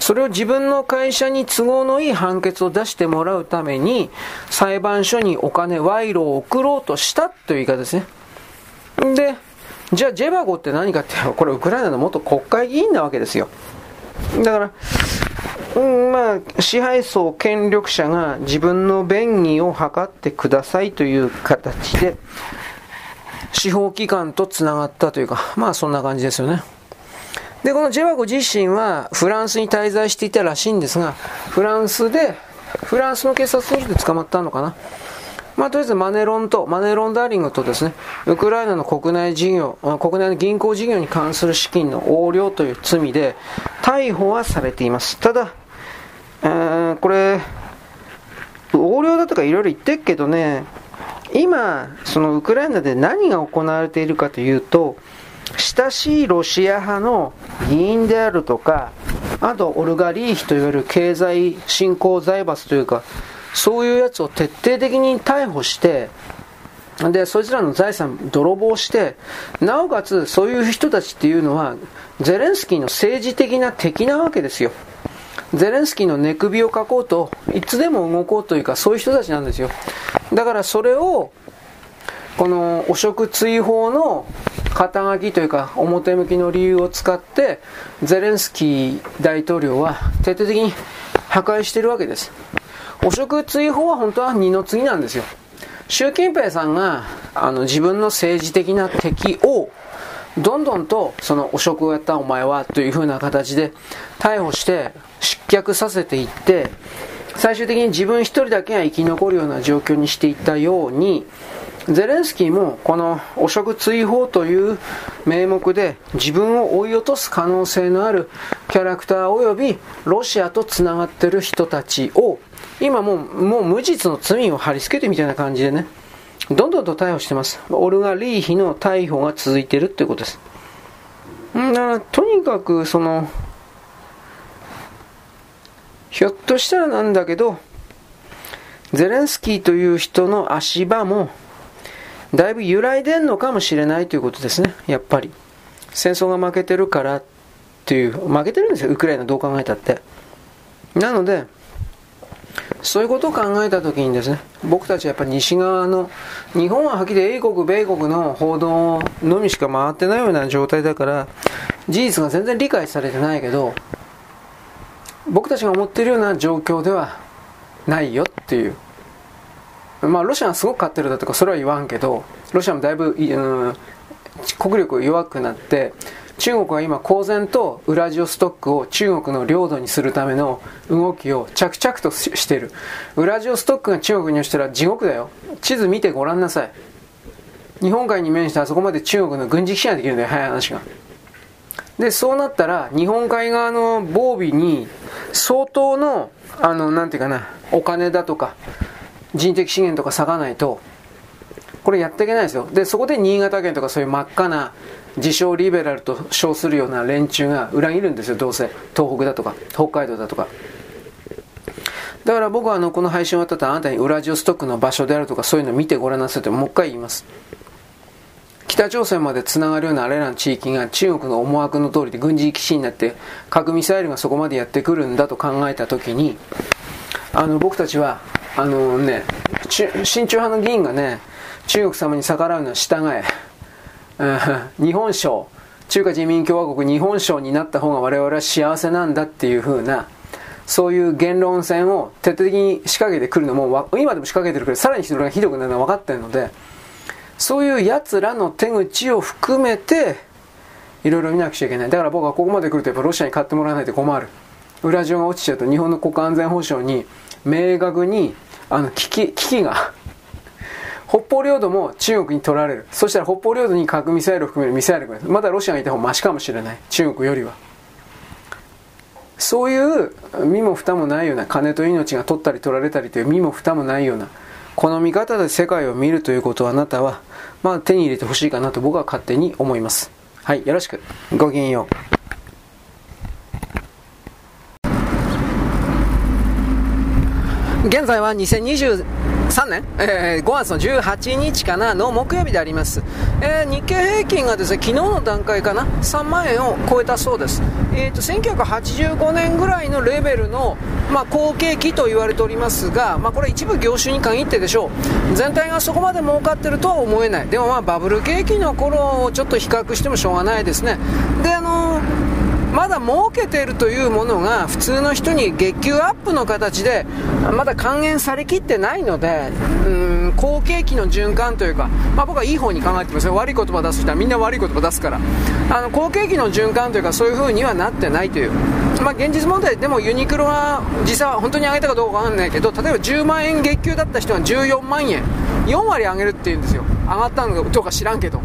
それを自分の会社に都合のいい判決を出してもらうために裁判所にお金賄賂を送ろうとしたという言い方ですねでじゃあジェバゴって何かってこれウクライナの元国会議員なわけですよだからうん、まあ、支配層、権力者が自分の便宜を図ってくださいという形で、司法機関とつながったというか、まあそんな感じですよね。で、このジェワゴ自身はフランスに滞在していたらしいんですが、フランスで、フランスの警察組織で捕まったのかな。まあ、とりあえずマネロンと、マネロンダーリングとですね、ウクライナの国内事業、国内の銀行事業に関する資金の横領という罪で、逮捕はされています。ただ、えー、これ、横領だとかいろいろ言ってるけどね、今、そのウクライナで何が行われているかというと、親しいロシア派の議員であるとか、あとオルガリーヒといわれる経済振興財閥というか、そういうやつを徹底的に逮捕して、で、そいつらの財産泥棒して、なおかつそういう人たちっていうのは、ゼレンスキーの政治的な敵なわけですよ。ゼレンスキーの寝首をかこうといつでも動こうというかそういう人たちなんですよだからそれをこの汚職追放の肩書きというか表向きの理由を使ってゼレンスキー大統領は徹底的に破壊しているわけです。汚職追放は本当は二の次なんですよ。習近平さんがあの自分の政治的な敵をどんどんとその汚職をやったお前はというふうな形で逮捕して失脚させていって最終的に自分一人だけが生き残るような状況にしていったようにゼレンスキーもこの汚職追放という名目で自分を追い落とす可能性のあるキャラクター及びロシアとつながってる人たちを今もうもう無実の罪を貼り付けてみたいな感じでねどんどんと逮捕してます。オルガ・リーヒの逮捕が続いているということです。んだからとにかくそのひょっとしたらなんだけどゼレンスキーという人の足場もだいぶ揺らいでんのかもしれないということですね、やっぱり。戦争が負けてるからっていう、負けてるんですよ、ウクライナどう考えたって。なので、そういうことを考えたときにですね、僕たちはやっぱ西側の、日本ははっきり英国、米国の報道のみしか回ってないような状態だから、事実が全然理解されてないけど、僕たちが思っているような状況ではないよっていうまあ、ロシアがすごく勝ってるだとか、それは言わんけど、ロシアもだいぶ、うん、国力弱くなって、中国は今公然とウラジオストックを中国の領土にするための動きを着々としている。ウラジオストックが中国にしたら地獄だよ。地図見てごらんなさい。日本海に面してあそこまで中国の軍事基地ができるんだよ、早い話が。で、そうなったら、日本海側の防備に相当の、あの、なんていうかな、お金だとか、人的資源とか割かないと、これやっていけないですよ。で、そこで新潟県とかそういう真っ赤な自称リベラルと称するような連中が裏切るんですよ、どうせ。東北だとか、北海道だとか。だから僕はあの、この配信終わった後あなたにウラジオストックの場所であるとかそういうのを見てごらんなさいってもう一回言います。北朝鮮までつながるようなあれらの地域が中国の思惑の通りで軍事基地になって核ミサイルがそこまでやってくるんだと考えた時にあの僕たちはあのね、親中派の議員がね、中国様に逆らうのは従え。日本賞、中華人民共和国日本賞になった方が我々は幸せなんだっていう風な、そういう言論戦を徹底的に仕掛けてくるのも、今でも仕掛けてるけど、さらにそれがひどくなるのは分かってるので、そういう奴らの手口を含めて、いろいろ見なくちゃいけない。だから僕はここまで来るとやっぱロシアに買ってもらわないと困る。ウラジオが落ちちゃうと日本の国家安全保障に明確にあの危機危機が。[LAUGHS] 北方領土も中国に取られる。そしたら北方領土に核ミサイルを含めるミサイルがまだロシアがいた方がマシかもしれない。中国よりは。そういう身も蓋もないような金と命が取ったり取られたりという身も蓋もないようなこの見方で世界を見るということをあなたは、まあ、手に入れてほしいかなと僕は勝手に思います。はいよろしく。ごきげんよう。現在は2023年、えー、5月の18日かなの木曜日であります、えー、日経平均がですね昨日の段階かな3万円を超えたそうです、えーと、1985年ぐらいのレベルの、まあ、好景気と言われておりますが、まあ、これ一部業種に限ってでしょう。全体がそこまで儲かってるとは思えない。でもまあバブル景気の頃をちょっと比較してもしょうがないですね。であのーまだ儲けてるというものが普通の人に月給アップの形でまだ還元されきってないのでうん好景気の循環というか、まあ、僕はいい方に考えてますよ。悪い言葉出す人はみんな悪い言葉出すから。あの好景気の循環というかそういう風にはなってないという、まあ、現実問題でもユニクロは実際は本当に上げたかどうかわかんないけど例えば10万円月給だった人は14万円。4割上げるっていうんですよ。上がったのかどうか知らんけど。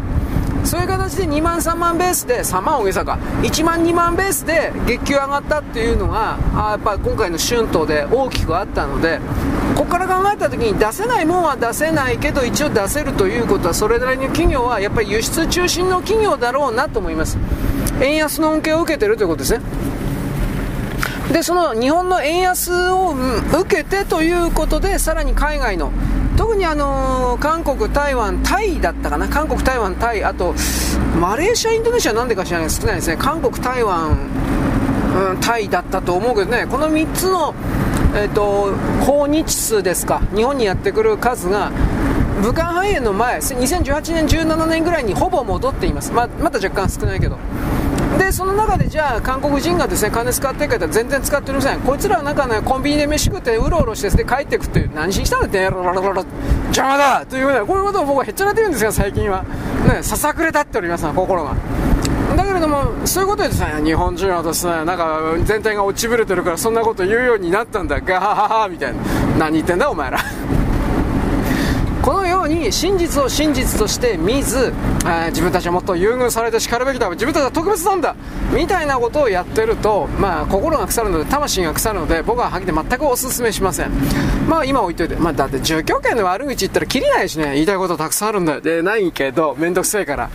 そういう形で2万3万ベースで3万大げさか。1万2万ベースで月給上がったっていうのがあやっぱ今回の春闘で大きくあったのでここから考えた時に出せないもんは出せないけど一応出せるということはそれなりの企業はやっぱり輸出中心の企業だろうなと思います。円安の恩恵を受けてるということですね。でその日本の円安を受けてということでさらに海外の特にあの、韓国、台湾、タイだったかな、韓国、台湾、タイ、あとマレーシア、インドネシアなんでか知らない少ないですね、韓国、台湾、うん、タイだったと思うけどね、この3つの、えーと、訪日数ですか、日本にやってくる数が、武漢肺炎の前、2018年、17年ぐらいにほぼ戻っています、ままだ若干少ないけど。でその中でじゃあ韓国人がですね金使ってるか全然使っておりませんこいつらはなんかねコンビニで飯食ってうろうろしてで帰ってくって何しにしたんだって邪魔だというようなこういうことを僕はへっちゃらって言うんですが最近はねささくれ立っております心がだけれどもそういうことでですね日本人はですねなんか全体が落ちぶれてるからそんなこと言うようになったんだガハハハみたいな何言ってんだお前らに真実を真実として見ず、えー、自分たちはもっと優遇されて叱るべきだ。自分たちは特別なんだ。みたいなことをやってると、まあ、心が腐るので魂が腐るので僕ははっきり全くお勧めしません。まあ今置いといて、まあ、だって住居権の悪口言ったらきりないしね。言いたいことたくさんあるんだよ。でないけどめんどくせえから。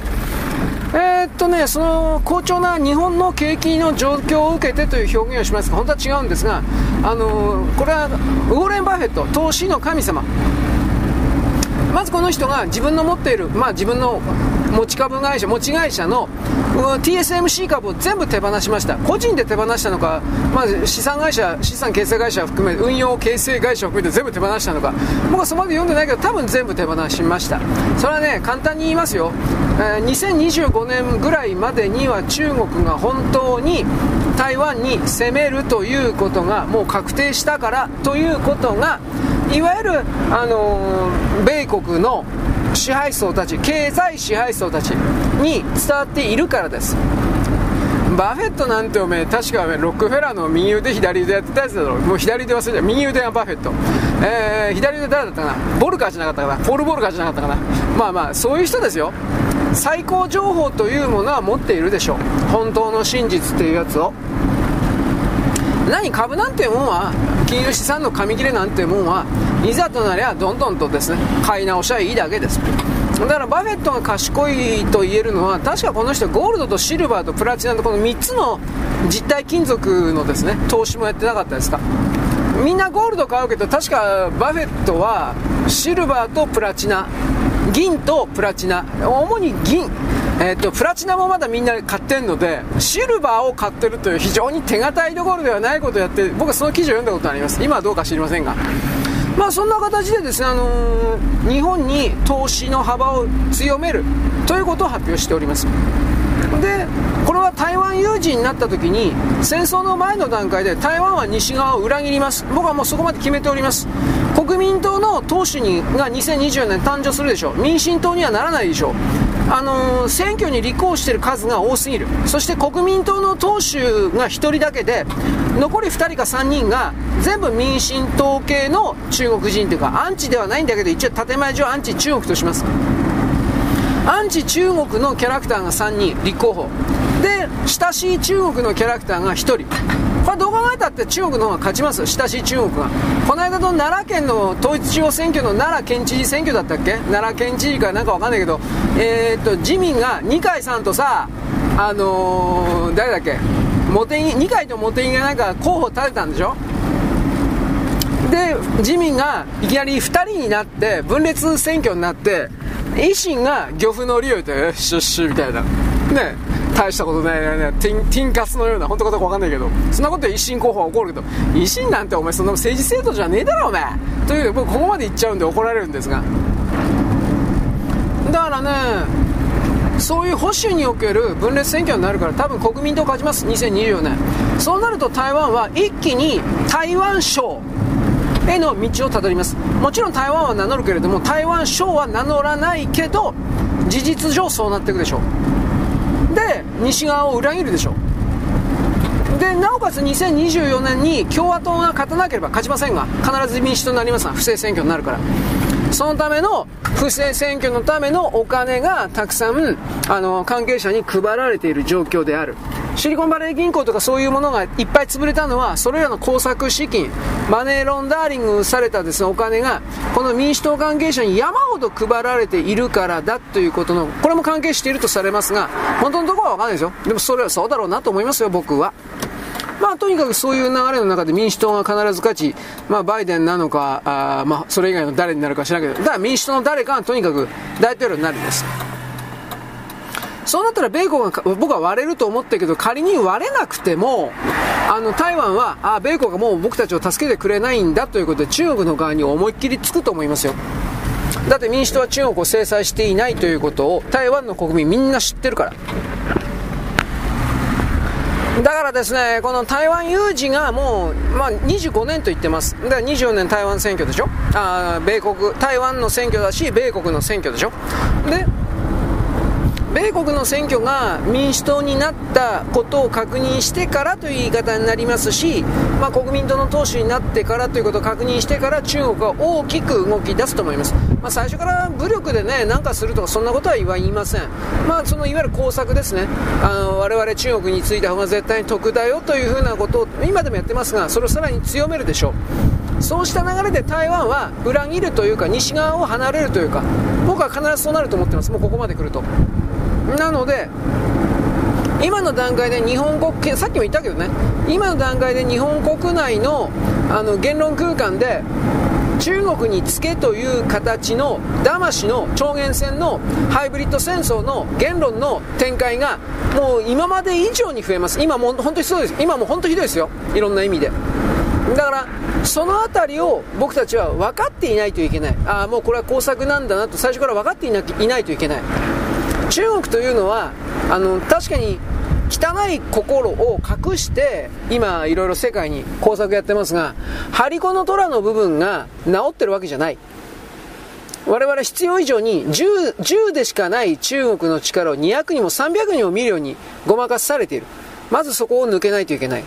えー、っとね、その好調な日本の景気の状況を受けてという表現をしますが、本当は違うんですが、あのー、これはウォーレン・バフェット、投資の神様、まずこの人が自分の持っている、まあ、自分の持ち株会社、持ち会社の TSMC 株を全部手放しました。個人で手放したのか、まあ、資産会社、資産形成会社を含め、運用形成会社を含めて全部手放したのか、僕はそこまで読んでないけど、多分全部手放しました。それはね、簡単に言いますよ。えー、2025年ぐらいまでには中国が本当に台湾に攻めるということがもう確定したからということがいわゆる、あのー、米国の支配層たち経済支配層たちに伝わっているからです。バフェットなんておめえ確かロックフェラーの右腕左腕やってたやつだろ。もう左腕忘れた右腕はバフェット。えー、左腕誰だったかな？ボルカーじゃなかったかな？ポール・ボルカーじゃなかったかな？まあまあそういう人ですよ。最高情報というものは持っているでしょう。本当の真実っていうやつを。何株なんていうもんは。金融資産の紙切れなんていうもんは。いざとなりゃどんどんとですね。買い直しはいいだけです。だからバフェットが賢いと言えるのは確かこの人ゴールドとシルバーとプラチナとこの3つの実体金属のですね投資もやってなかったですか。みんなゴールド買うけど確かバフェットはシルバーとプラチナ銀とプラチナ主に銀。えーと、プラチナもまだみんな買ってるのでシルバーを買ってるという非常に手堅いところではないことをやって僕はその記事を読んだことがあります。今はどうか知りませんが。まあそんな形でですね、あのー、日本に投資の幅を強めるということを発表しております。でこれは台湾有事になった時に戦争の前の段階で台湾は西側を裏切ります。僕はもうそこまで決めております。国民党の党首にが2024年誕生するでしょう。民進党にはならないでしょう。あのー、選挙に立候補している数が多すぎる。そして国民党の党首が1人だけで残り2人か3人が全部民進党系の中国人というかアンチではないんだけど一応建前上アンチ中国とします。アンチ中国のキャラクターが3人立候補。で親しい中国のキャラクターが1人。これどう考えたって中国の方が勝ちます？親しい中国が。この間の奈良県の統一地方選挙の奈良県知事選挙だったっけ？奈良県知事かなんかわかんないけどえー、っと自民が二階さんとさあのー、誰だっけ？茂木二階と茂木がなんか候補立てたんでしょ？で自民がいきなり2人になって分裂選挙になって維新が漁夫の利を言って、シュッシュみたいな。ね、大したことないね、ティンティンカスのような、本当かどうかわかんないけど、そんなことで維新候補は怒るけど、維新なんてお前そんな政治制度じゃねえだろ、お前。という僕ここまで言っちゃうんで怒られるんですが。だからね、そういう保守における分裂選挙になるから多分国民党勝ちます、2024年。そうなると台湾は一気に台湾省への道をたどります。もちろん台湾は名乗るけれども台湾省は名乗らないけど事実上そうなっていくでしょう。で西側を裏切るでしょう。でなおかつ2024年に共和党が勝たなければ勝ちませんが必ず民主党になりますが不正選挙になるから。そのための不正選挙のためのお金がたくさんあの関係者に配られている状況であるシリコンバレー銀行とかそういうものがいっぱい潰れたのはそれらの工作資金マネーロンダーリングされたです、ね、お金がこの民主党関係者に山ほど配られているからだということのこれも関係しているとされますが本当のところは分かんないですよでもそれはそうだろうなと思いますよ僕は。まあ、とにかくそういう流れの中で民主党が必ず勝ち、まあ、バイデンなのか、あまあ、それ以外の誰になるか知らないけど、だから民主党の誰かがとにかく大統領になるんです。そうなったら米国が僕は割れると思ったけど仮に割れなくてもあの台湾はあ米国がもう僕たちを助けてくれないんだということで中国の側に思いっきりつくと思いますよだって民主党は中国を制裁していないということを台湾の国民みんな知ってるからだからですね、この台湾有事がもう、まあ、25年と言ってます。だから24年台湾選挙でしょあ米国、台湾の選挙だし、米国の選挙でしょで、米国の選挙が民主党になったことを確認してからという言い方になりますし、まあ、国民党の党首になってからということを確認してから中国は大きく動き出すと思います、まあ、最初から武力でね何かするとかそんなことは言いません、まあ、そのいわゆる工作ですね。あの我々中国についた方が絶対に得だよというふうなことを今でもやってますがそれをさらに強めるでしょう。そうした流れで台湾は裏切るというか西側を離れるというか僕は必ずそうなると思ってます。もうここまで来ると。なので今の段階で日本国さっきも言ったけどね今の段階で日本国内のあの言論空間で中国につけという形の騙しの超限戦のハイブリッド戦争の言論の展開がもう今まで以上に増えます。今も本当にそうです。今も本当ひどいですよ。いろんな意味で。だからその辺りを僕たちは分かっていないといけない。ああもうこれは工作なんだなと最初から分かっていないといけない。中国というのはあの確かに汚い心を隠して今いろいろ世界に工作やってますが張り子の虎の部分が治ってるわけじゃない。我々必要以上に 10, 10でしかない中国の力を200にも300にも見るようにごまかされている。まずそこを抜けないといけない。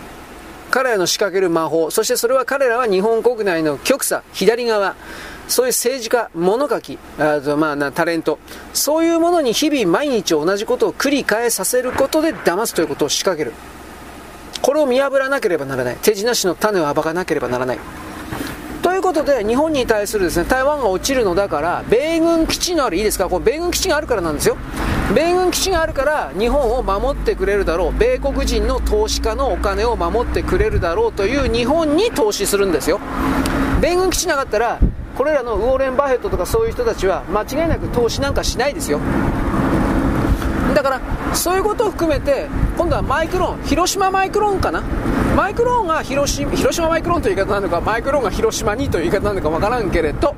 彼らの仕掛ける魔法そしてそれは彼らは日本国内の極左左側。そういう政治家、物書き、あとまあタレント、そういうものに日々毎日同じことを繰り返させることで騙すということを仕掛ける。これを見破らなければならない。手品師の種を暴かなければならない。ということで、日本に対するですね、台湾が落ちるのだから、米軍基地のある、いいですか、これ米軍基地があるからなんですよ。米軍基地があるから日本を守ってくれるだろう米国人の投資家のお金を守ってくれるだろうという日本に投資するんですよ米軍基地なかったらこれらのウォーレン・バフェットとかそういう人たちは間違いなく投資なんかしないですよ。だからそういうことを含めて今度はマイクロン広島マイクロンかな？マイクロンが広島広島マイクロンという言い方なのかマイクロンが広島にという言い方なのかわからんけれど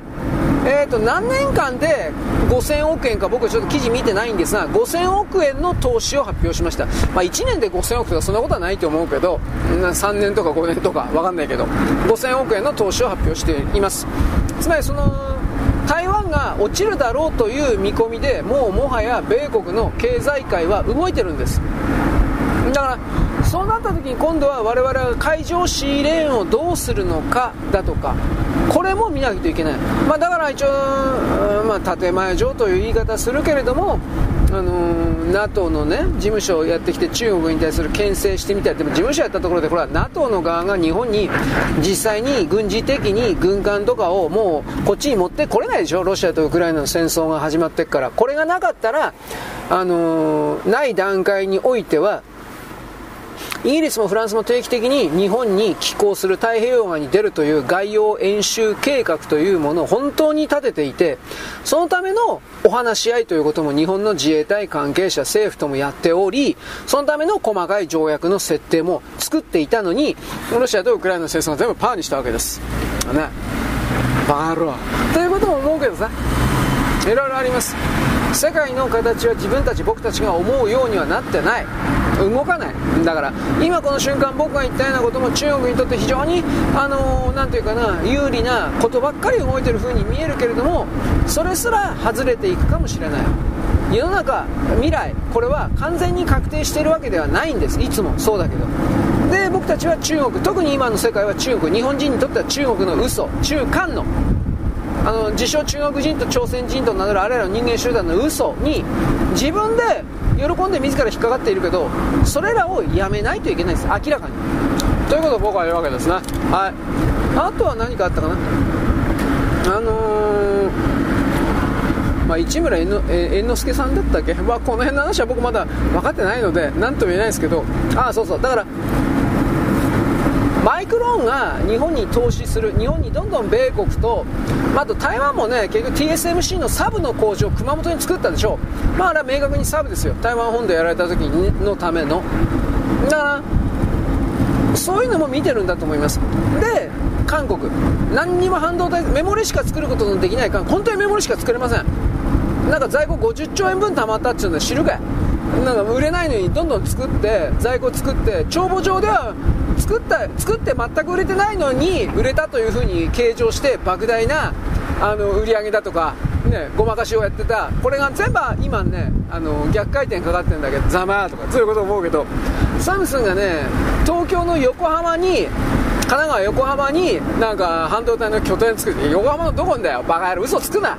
えーと、何年間で5000億円か僕はちょっと記事見てないんですが5000億円の投資を発表しました、まあ、1年で5000億とかそんなことはないと思うけど3年とか5年とか分かんないけど5000億円の投資を発表しています。つまりその台湾が落ちるだろうという見込みでもうもはや米国の経済界は動いてるんです。だからそうなった時に今度は我々は海上シーレーンをどうするのかだとかこれも見ないといけない、まあ、だから一応、まあ、建前上という言い方するけれどもあのー、NATO のね事務所をやってきて中国に対する牽制してみたりでも事務所やったところでこれは NATO の側が日本に実際に軍事的に軍艦とかをもうこっちに持ってこれないでしょ。ロシアとウクライナの戦争が始まってから。これがなかったら、あのー、ない段階においてはイギリスもフランスも定期的に日本に寄港する太平洋側に出るという外洋演習計画というものを本当に立てていてそのためのお話し合いということも日本の自衛隊関係者政府ともやっておりそのための細かい条約の設定も作っていたのにロシアとウクライナの戦争が全部パーにしたわけです。ね。バカ野郎ということも思うけどさ。いろいろあります。世界の形は自分たち僕たちが思うようにはなってない。動かない。だから今この瞬間僕が言ったようなことも中国にとって非常にあのー、ていうかな有利なことばっかり動いてる風に見えるけれどもそれすら外れていくかもしれない。世の中未来これは完全に確定しているわけではないんです。いつもそうだけど。で僕たちは中国特に今の世界は中国。日本人にとっては中国の嘘。中間の。あの自称中国人と朝鮮人と名乗るあれらの人間集団の嘘に自分で喜んで自ら引っかかっているけどそれらをやめないといけないです。明らかに。ということを僕は言うわけですね。はい。あとは何かあったかな。あのー、まあ、市村猿之助さんだったっけ、まあ、この辺の話は僕まだ分かってないので何とも言えないですけど。ああそうそう。だからマイクローンが日本に投資する日本にどんどん米国と、まあ、と台湾もね結局 TSMC のサブの工場を熊本に作ったでしょまああれは明確にサブですよ。台湾本土やられた時のための。だからそういうのも見てるんだと思います。で韓国。何にも半導体メモリしか作ることのできない韓国。本当にメモリしか作れません。なんか在庫50兆円分貯まったっていうので知るかい。なんか売れないのにどんどん作って在庫作って帳簿上では作った作って全く売れてないのに売れたというふうに計上して莫大なあの売り上げだとか、ね、ごまかしをやってた。これが全部今ねあの逆回転かかってるんだけどざまーとかそういうこと思うけどサムスンがね東京の横浜に神奈川横浜になんか半導体の拠点作って横浜のどこんだよバカ野郎嘘つくな。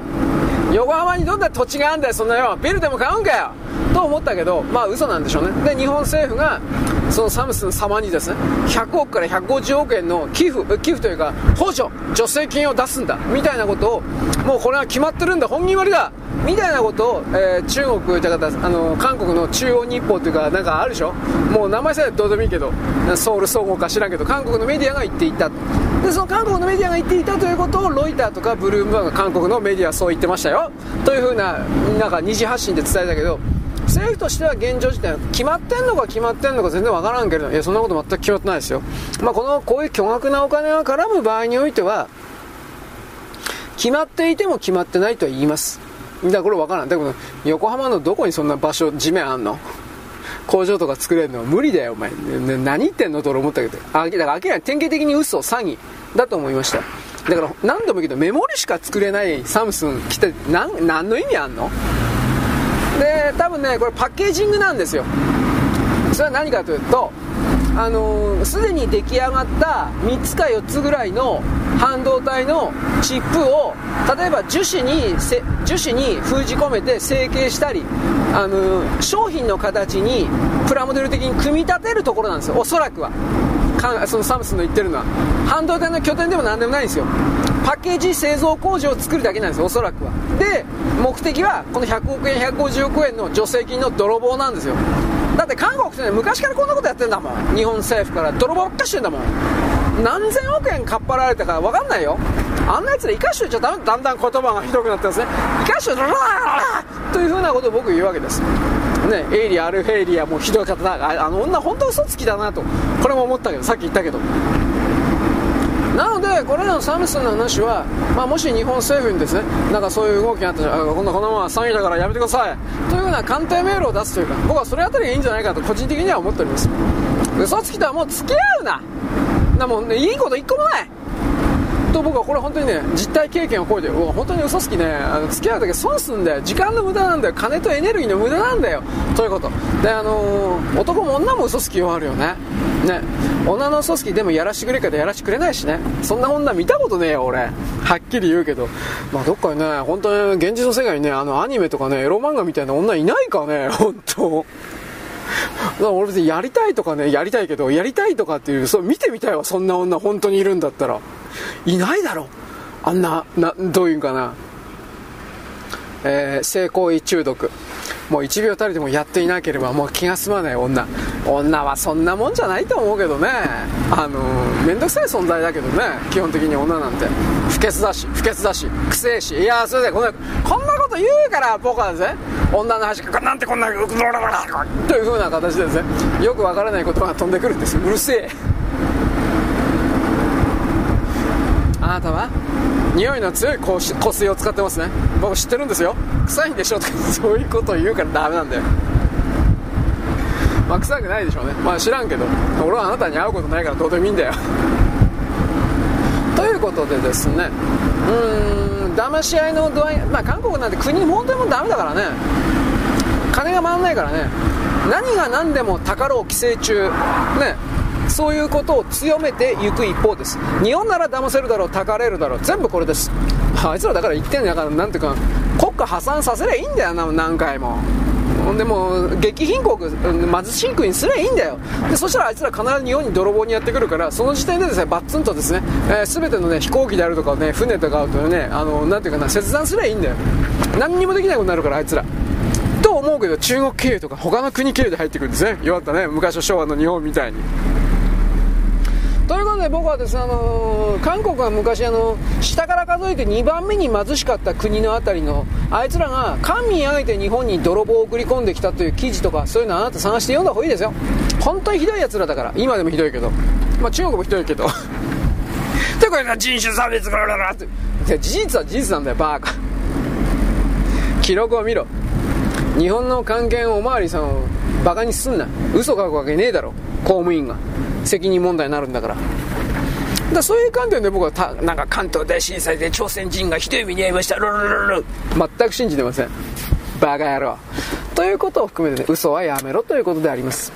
横浜にどんな土地があんだよ。そんなよビルでも買うんかよ。と思ったけどまあ嘘なんでしょうね。で日本政府がそのサムスン様にですね100億から150億円の寄付寄付というか補助助成金を出すんだ。みたいなことをもうこれは決まってるんだ。本決まりだ。みたいなことを、えー、中国だかあの韓国の中央日報というかなんかあるでしょ。もう名前さえどうでもいいけどソウル総合か知らんけど韓国のメディアが言っていたでその韓国のメディアが言っていたということをロイターとかブルームバーグ韓国のメディアはそう言ってましたよ。というふうななんか二次発信で伝えたけど政府としては現状時点決まってんのか決まってんのか全然わからんけどいやそんなこと全く決まってないですよ、まあ、このこういう巨額なお金が絡む場合においては決まっていても決まってないとは言います。だからこれわからん。だから横浜のどこにそんな場所地面あんの？工場とか作れるのは無理だよお前、ね、何言ってんの？と俺思ったけど。あだから明らかに典型的に嘘詐欺。だと思いました。だから何度も言うけどメモリしか作れないサムスン来て何何の意味あんの？で多分ねこれパッケージングなんですよ。それは何かというとあのす、でに出来上がった3つか4つぐらいの半導体のチップを例えば樹脂に樹脂に封じ込めて成形したりあの商品の形にプラモデル的に組み立てるところなんですよ。おそらくは。そのサムスンの言ってるのは。半導体の拠点でも何でもないんですよ。パッケージ製造工場を作るだけなんですよ。おそらくは。で目的はこの100億円150億円の助成金の泥棒なんですよ。だって韓国って、ね、昔からこんなことやってんだもん。日本政府から。泥棒ばっかしてんだもん。何千億円かっぱられたか分かんないよ。あんなやつら生かしといちゃだだんだん言葉がひどくなってますね。生かしといちゃというふうなことを僕言うわけです。ねエイリア・アルフェイリアもひどい方だあの女本当嘘つきだなと。これも思ったけどさっき言ったけど。で、これらのサムスンの話は、まあ、もし日本政府にですねなんかそういう動きがあったら、こんなこのまま詐欺だからやめてくださいというような官邸メールを出すというか、僕はそれあたりがいいんじゃないかと個人的には思っております。嘘つきとはもう付き合うな。なもうね、いいこと一個もない。と僕はこれ本当にね実体経験を超えてうわ本当に嘘つき。ねあの付き合う時損すんだよ時間の無駄なんだよ金とエネルギーの無駄なんだよということであのー、男も女も嘘つきはあるよねね女の嘘つきでもやらしてくれるけどやらしてくれないしねそんな女見たことねえよ俺はっきり言うけどまあどっかにね本当に現実の世界にねあのアニメとかねエロ漫画みたいな女いないかね本当俺別にやりたいとかね、やりたいけど、やりたいとかっていう、そ見てみたいわ、そんな女、本当にいるんだったら。いないだろ。あんな、な、どういうんかな。えー、性行為中毒。もう1秒たりでもやっていなければもう気が済まない女。女はそんなもんじゃないと思うけどね。あのー、めんどくさい存在だけどね。基本的に女なんて。不潔だし、不潔だし、くせえし。いやそれでこんな、こんなこと言うから僕はですね、女の端がなんてこんな、という風な形でですね、よくわからない言葉が飛んでくるんです。うるせえ。あなたは匂いの強い香水を使ってますね。僕知ってるんですよ。臭いんでしょとか [LAUGHS] そういうことを言うからダメなんだよ。まあ臭くないでしょうね。まあ知らんけど。俺はあなたに会うことないからどうでもいいんだよ。[LAUGHS] ということでですね。うーん騙し合いの度合いまあ韓国なんて国本当にもうダメだからね。金が回んないからね。何が何でもたかろう寄生虫ね。そういうことを強めていく一方です。日本なら騙せるだろうたかれるだろう全部これです。あいつらだから言ってんだからなんていうか国家破産させりゃいいんだよな何回も。ほんでもう激貧国貧しい国にすりゃいいんだよ。でそしたらあいつら必ず日本に泥棒にやってくるからその時点でですねバッツンとですね、えー、全てのね飛行機であるとかね船とかあるとねあのなんていうかな切断すりゃいいんだよ。何にもできないことになるからあいつら。と思うけど中国経由とか他の国経由で入ってくるんですね。よかったね昔の昭和の日本みたいに。ということで僕はですね、あのー、韓国は昔、あの下から数えて2番目に貧しかった国のあたりのあいつらが官民挙げて日本に泥棒を送り込んできたという記事とかそういうのあなた探して読んだ方がいいですよ。本当にひどいやつらだから。今でもひどいけど。まあ中国もひどいけど。[LAUGHS] でこれが人種差別がららって。事実は事実なんだよバーカ。記録を見ろ。日本の関係おまわりさんをバカにすんな。嘘書くわけねえだろ。公務員が。責任問題になるんだから。だそういう観点で僕はたなんか関東大震災で朝鮮人がひどい目に遭いました。ルルルル。全く信じてません。バカ野郎。ということを含めてね嘘はやめろということであります。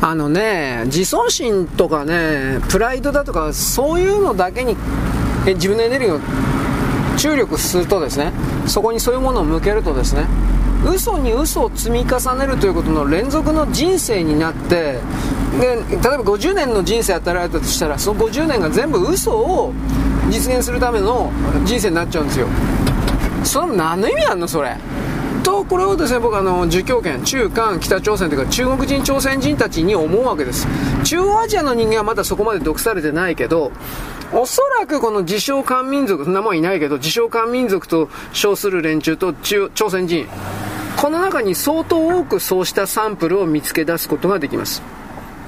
あのね自尊心とかねプライドだとかそういうのだけにえ自分のエネルギーを注力するとですねそこにそういうものを向けるとですね嘘に嘘を積み重ねるということの連続の人生になってで例えば50年の人生与えられたとしたらその50年が全部嘘を実現するための人生になっちゃうんですよ。その何の意味あんのそれ？とこれをですね僕あの儒教圏中韓北朝鮮というか中国人朝鮮人たちに思うわけです。中央アジアの人間はまだそこまで毒されてないけどおそらくこの自称漢民族そんなもんいないけど自称漢民族と称する連中と中朝鮮人この中に相当多くそうしたサンプルを見つけ出すことができます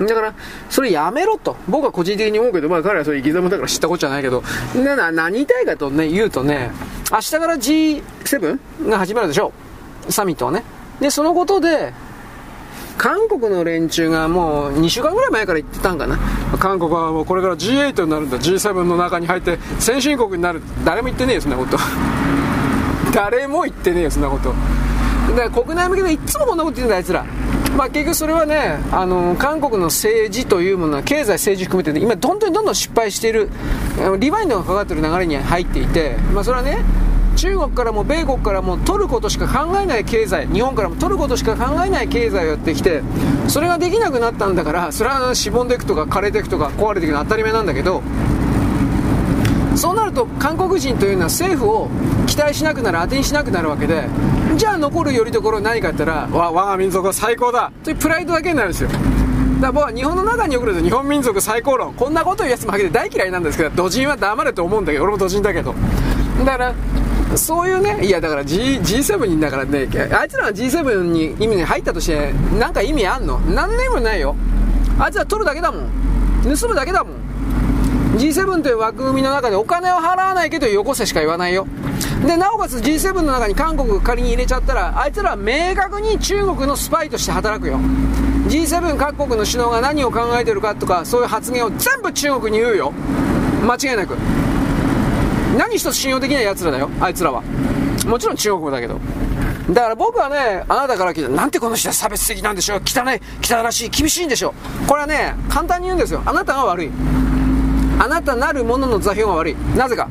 だから、それやめろと。僕は個人的に思うけど、まあ彼はそういう生き様だから知ったことじゃないけど、なな、何言いたいかとね、言うとね、明日から G7 が始まるでしょう。サミットはね。で、そのことで、韓国の連中がもう2週間ぐらい前から言ってたんかな。韓国はもうこれから G8 になるんだ。G7 の中に入って先進国になる。誰も言ってねえよ、そんなこと。[LAUGHS] 誰も言ってねえよ、そんなこと。だから国内向けでいつもこんなこと言うんだ、あいつら。まあ、結局それはね、あの韓国の政治というものは経済、政治含めて、ね、今、本当にどんどん失敗している、リバインドがかかってる流れに入っていて、まあ、それはね、中国からも米国からも取ることしか考えない経済、日本からも取ることしか考えない経済をやってきて、それができなくなったんだから、それはしぼんでいくとか、枯れていくとか、壊れていくのは当たり前なんだけど、そうなると韓国人というのは政府を期待しなくなる当てにしなくなるわけでじゃあ残るよりどころ何か言ったらわ我が民族は最高だ。というプライドだけになるんですよ。だから僕は日本の中に送ると日本民族最高論。こんなこと言うやつもはげて大嫌いなんですけど土人は黙れと思うんだけど俺も土人だけど。だからそういうね、いやだから G G7 にだからね、あいつらが G7 に意味に入ったとして、なんか意味あんの？何年もないよ。あいつら取るだけだもん。盗むだけだもん。G7 という枠組みの中でお金を払わないけどよこせしか言わないよ。で、なおかつ G7 の中に韓国仮に入れちゃったら、あいつらは明確に中国のスパイとして働くよ。G7 各国の首脳が何を考えてるかとか、そういう発言を全部中国に言うよ。間違いなく。何一つ信用できない奴らだよ、あいつらは。もちろん中国語だけど。だから僕はね、あなたから聞いたなんてこの人は差別的なんでしょう汚い、汚らしい、厳しいんでしょうこれはね、簡単に言うんですよ。あなたが悪い。あなたなるものの座標が悪い。なぜか。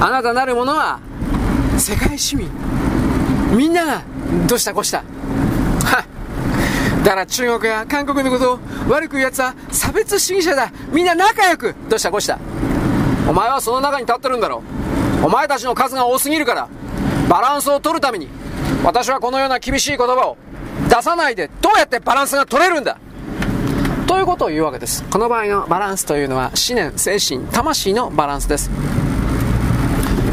あなたなるものは、世界市民。みんなが、どうしたこうした。はだから中国や韓国のことを悪く言う奴は差別主義者だ。みんな仲良く。どうしたこうした。お前はその中に立ってるんだろう。お前たちの数が多すぎるから、バランスを取るために、私はこのような厳しい言葉を出さないで、どうやってバランスが取れるんだということを言うわけです。この場合のバランスというのは、思念、精神、魂のバランスです。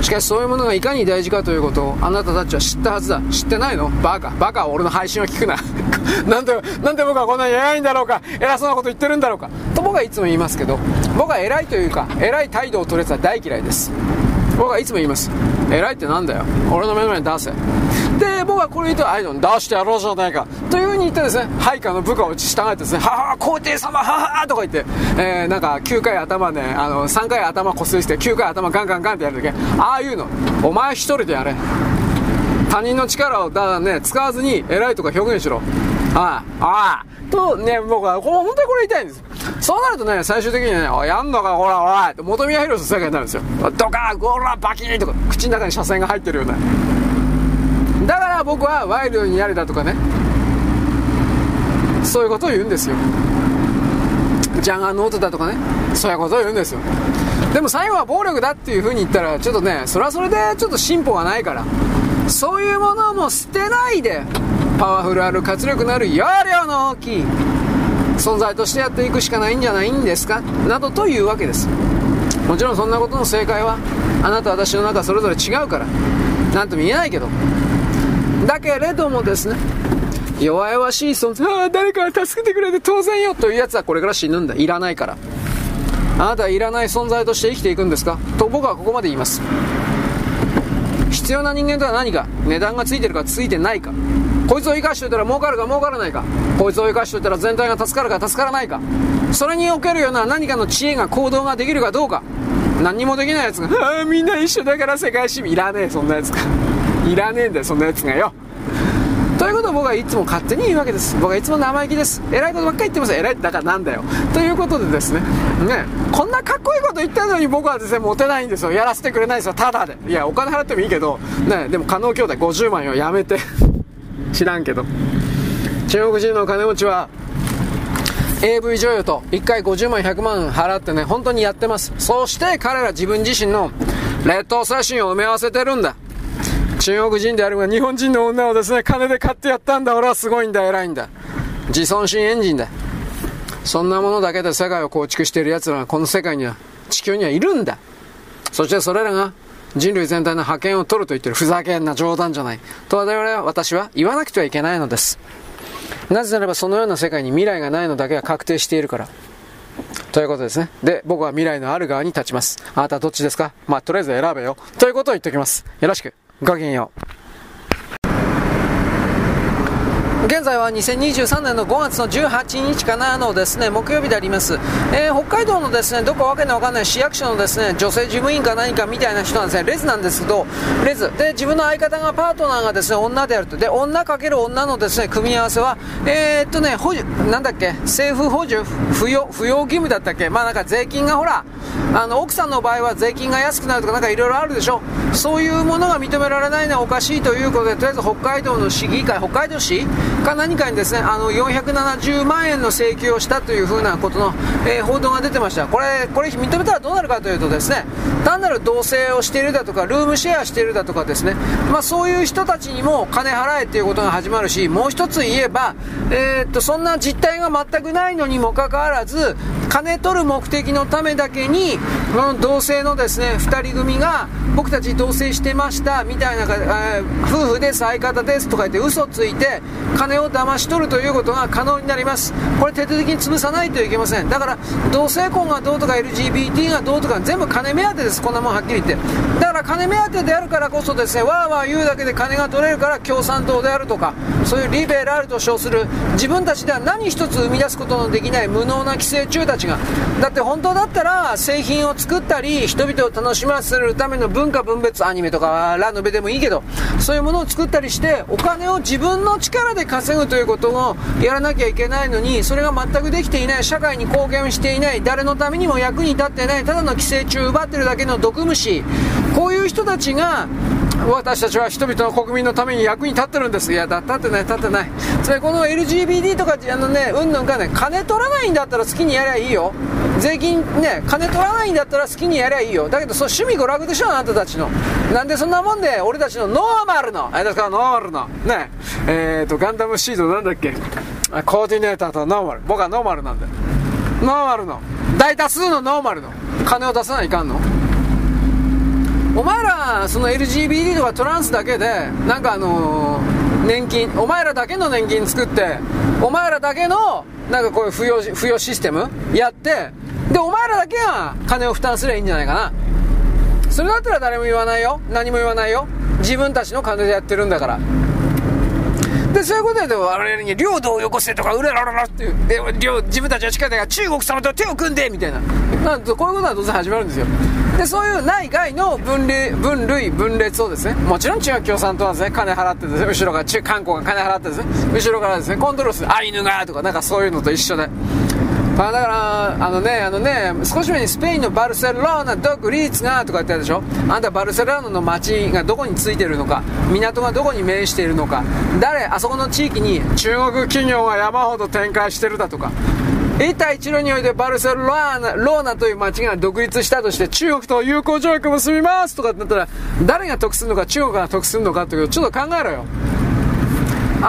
しかしそういうものがいかに大事かということをあなたたちは知ったはずだ。知ってないの？バカ。バカは俺の配信を聞くな。[LAUGHS] なんで、なんで僕はこんなに偉いんだろうか。偉そうなこと言ってるんだろうか。と僕はいつも言いますけど、僕は偉いというか、偉い態度を取るやつは大嫌いです。僕はいつも言います。偉いってなんだよ。俺の目の前に出せ。で、僕はこれ言うと、ああいうの出してやろうじゃないか。というふうに言ってですね、配下の部下を従えてですね、はは皇帝様、はははとか言って、えー、なんか9回頭ね、あの、3回頭こすりして、9回頭ガンガンガンってやるだけ。ああいうの、お前一人でやれ。他人の力をだね、使わずに偉いとか表現しろ。ああ、ああ、とね、僕は、本当にこれ言いたいんです。そうなるとね、最終的にね、おやんのか、ほら、おいって元宮宏世界になるんですよ。ドカー、ゴーラ、バキーとか、口の中に車線が入ってるような。から僕はワイルドにやれだとかね、そういうことを言うんですよ。ジャガーノートだとかね、そういうことを言うんですよ。でも最後は暴力だっていう風に言ったら、ちょっとね、それはそれでちょっと進歩がないから、そういうものも捨てないで、パワフルある活力のある容量の大きい存在としてやっていくしかないんじゃないんですか？などというわけです。もちろんそんなことの正解はあなた私の中それぞれ違うから。何とも言えないけど。だけれどもですね弱々しい存在ああ誰かが助けてくれて当然よというやつはこれから死ぬんだ。いらないから。あなたはいらない存在として生きていくんですか？と僕はここまで言います。必要な人間とは何か？値段がついてるかついてないか。こいつを生かしておいたら儲かるか儲からないか。こいつを生かしておいたら全体が助かるか助からないか。それにおけるような何かの知恵が行動ができるかどうか。何にもできないやつがああみんな一緒だから世界史いらねえそんなやつが。いらねえんだよそんなやつがよ。ということを僕はいつも勝手に言うわけです。僕はいつも生意気です。偉いことばっかり言ってます。偉いだからなんだよ。ということでですね。ねこんなかっこいいこと言ってるのに僕はですねモテないんですよ。やらせてくれないですよ。ただで。いやお金払ってもいいけど。ねでも加納兄弟50万よやめて。知らんけど。中国人の金持ちは AV 女優と1回50万100万払ってね本当にやってます。そして彼ら自分自身の劣等写真を埋め合わせてるんだ。中国人であるが日本人の女をですね、金で買ってやったんだ、俺はすごいんだ、偉いんだ。自尊心エンジンだ。そんなものだけで世界を構築している奴らがこの世界には、地球にはいるんだ。そしてそれらが人類全体の覇権を取ると言ってるふざけんな冗談じゃない。と我々は私は言わなくてはいけないのです。なぜならばそのような世界に未来がないのだけは確定しているから。ということですね。で、僕は未来のある側に立ちます。あなたはどっちですか？まあ、とりあえず選べよ。ということを言っておきます。よろしく。ごきげんよう。現在は2023年の5月の18日かなのですね木曜日であります、えー、北海道のですねどこわけのわかんない市役所のですね女性事務員か何かみたいな人なんですねレズなんですけどレズ。で自分の相方がパートナーがですね女であると。で女かける女のですね組み合わせはえー、っとね補助なんだっけ政府補助扶養扶養義務だったっけ。まあなんか税金がほらあの奥さんの場合は税金が安くなるとかなんかいろいろあるでしょ。そういうものが認められないのはおかしいということでとりあえず北海道の市議会北海道市か何かにですねあの470万円の請求をしたというふうなことの、えー、報道が出てました。これこれ認めたらどうなるかというとですね単なる同棲をしているだとかルームシェアしているだとかですね、まあ、そういう人たちにも金払えっていうことが始まるしもう一つ言えば、えー、っとそんな実態が全くないのにもかかわらず金取る目的のためだけにこの同性のですね2人組が僕たち同棲してましたみたいな、えー、夫婦です相方ですとか言って嘘ついて金を騙し取るということが可能になります。これ徹底的に潰さないといけません。だから同性婚がどうとか LGBT がどうとか全部金目当てです。こんなもんはっきり言って。だから金目当てであるからこそですねわーわー言うだけで金が取れるから共産党であるとかそういうリベラルと称する自分たちでは何一つ生み出すことのできない無能な寄生虫たちが。だって本当だったら製品を作ったり人々を楽しませるための文化分別アニメとかラノベでもいいけどそういうものを作ったりしてお金を自分の力で稼稼ぐということをやらなきゃいけないのにそれが全くできていない社会に貢献していない誰のためにも役に立ってないただの寄生虫を奪ってるだけの毒虫こういう人たちが私たちは人々の国民のために役に立ってるんです。いやだ立ってない立ってない。それこの LGBT とかあのねうんぬんかね金取らないんだったら好きにやりゃいいよ。税金ね金取らないんだったら好きにやりゃいいよ。だけどそう趣味娯楽でしょあなたたちの。なんでそんなもんで俺たちのノーマルの。あれですかノーマルの。ね。えーとガンダムシードなんだっけ？コーディネーターとノーマル。僕はノーマルなんで。ノーマルの。大多数のノーマルの。金を出さないかんの。お前らその LGBT とかトランスだけでなんかあの、年金お前らだけの年金作ってお前らだけのなんかこういう扶養システムやってでお前らだけが金を負担すればいいんじゃないかな。それだったら誰も言わないよ。何も言わないよ。自分たちの金でやってるんだから。でそういうことで我々に領土をよこせとかうららららっていう。領自分たちの力が中国様と手を組んでみたいな。なんとこういうことは当然始まるんですよ。でそういう内外の分類分類分裂をですねもちろん中国共産党はですね金払ってですね後ろから中韓国が金払ってですね後ろからですねコントロールする。アイヌがとかなんかそういうのと一緒で。まあ、だから、あのね、あのね、少し前にスペインのバルセロナ独立がとか言ってたでしょ？あんたバルセロナの街がどこについてるのか、港がどこに面しているのか、誰、あそこの地域に中国企業が山ほど展開してるだとか、一帯一路においてバルセロナローナという街が独立したとして中国と友好条約結びますとかってなったら誰が得するのか？中国が得するのかというちょっと考えろよ。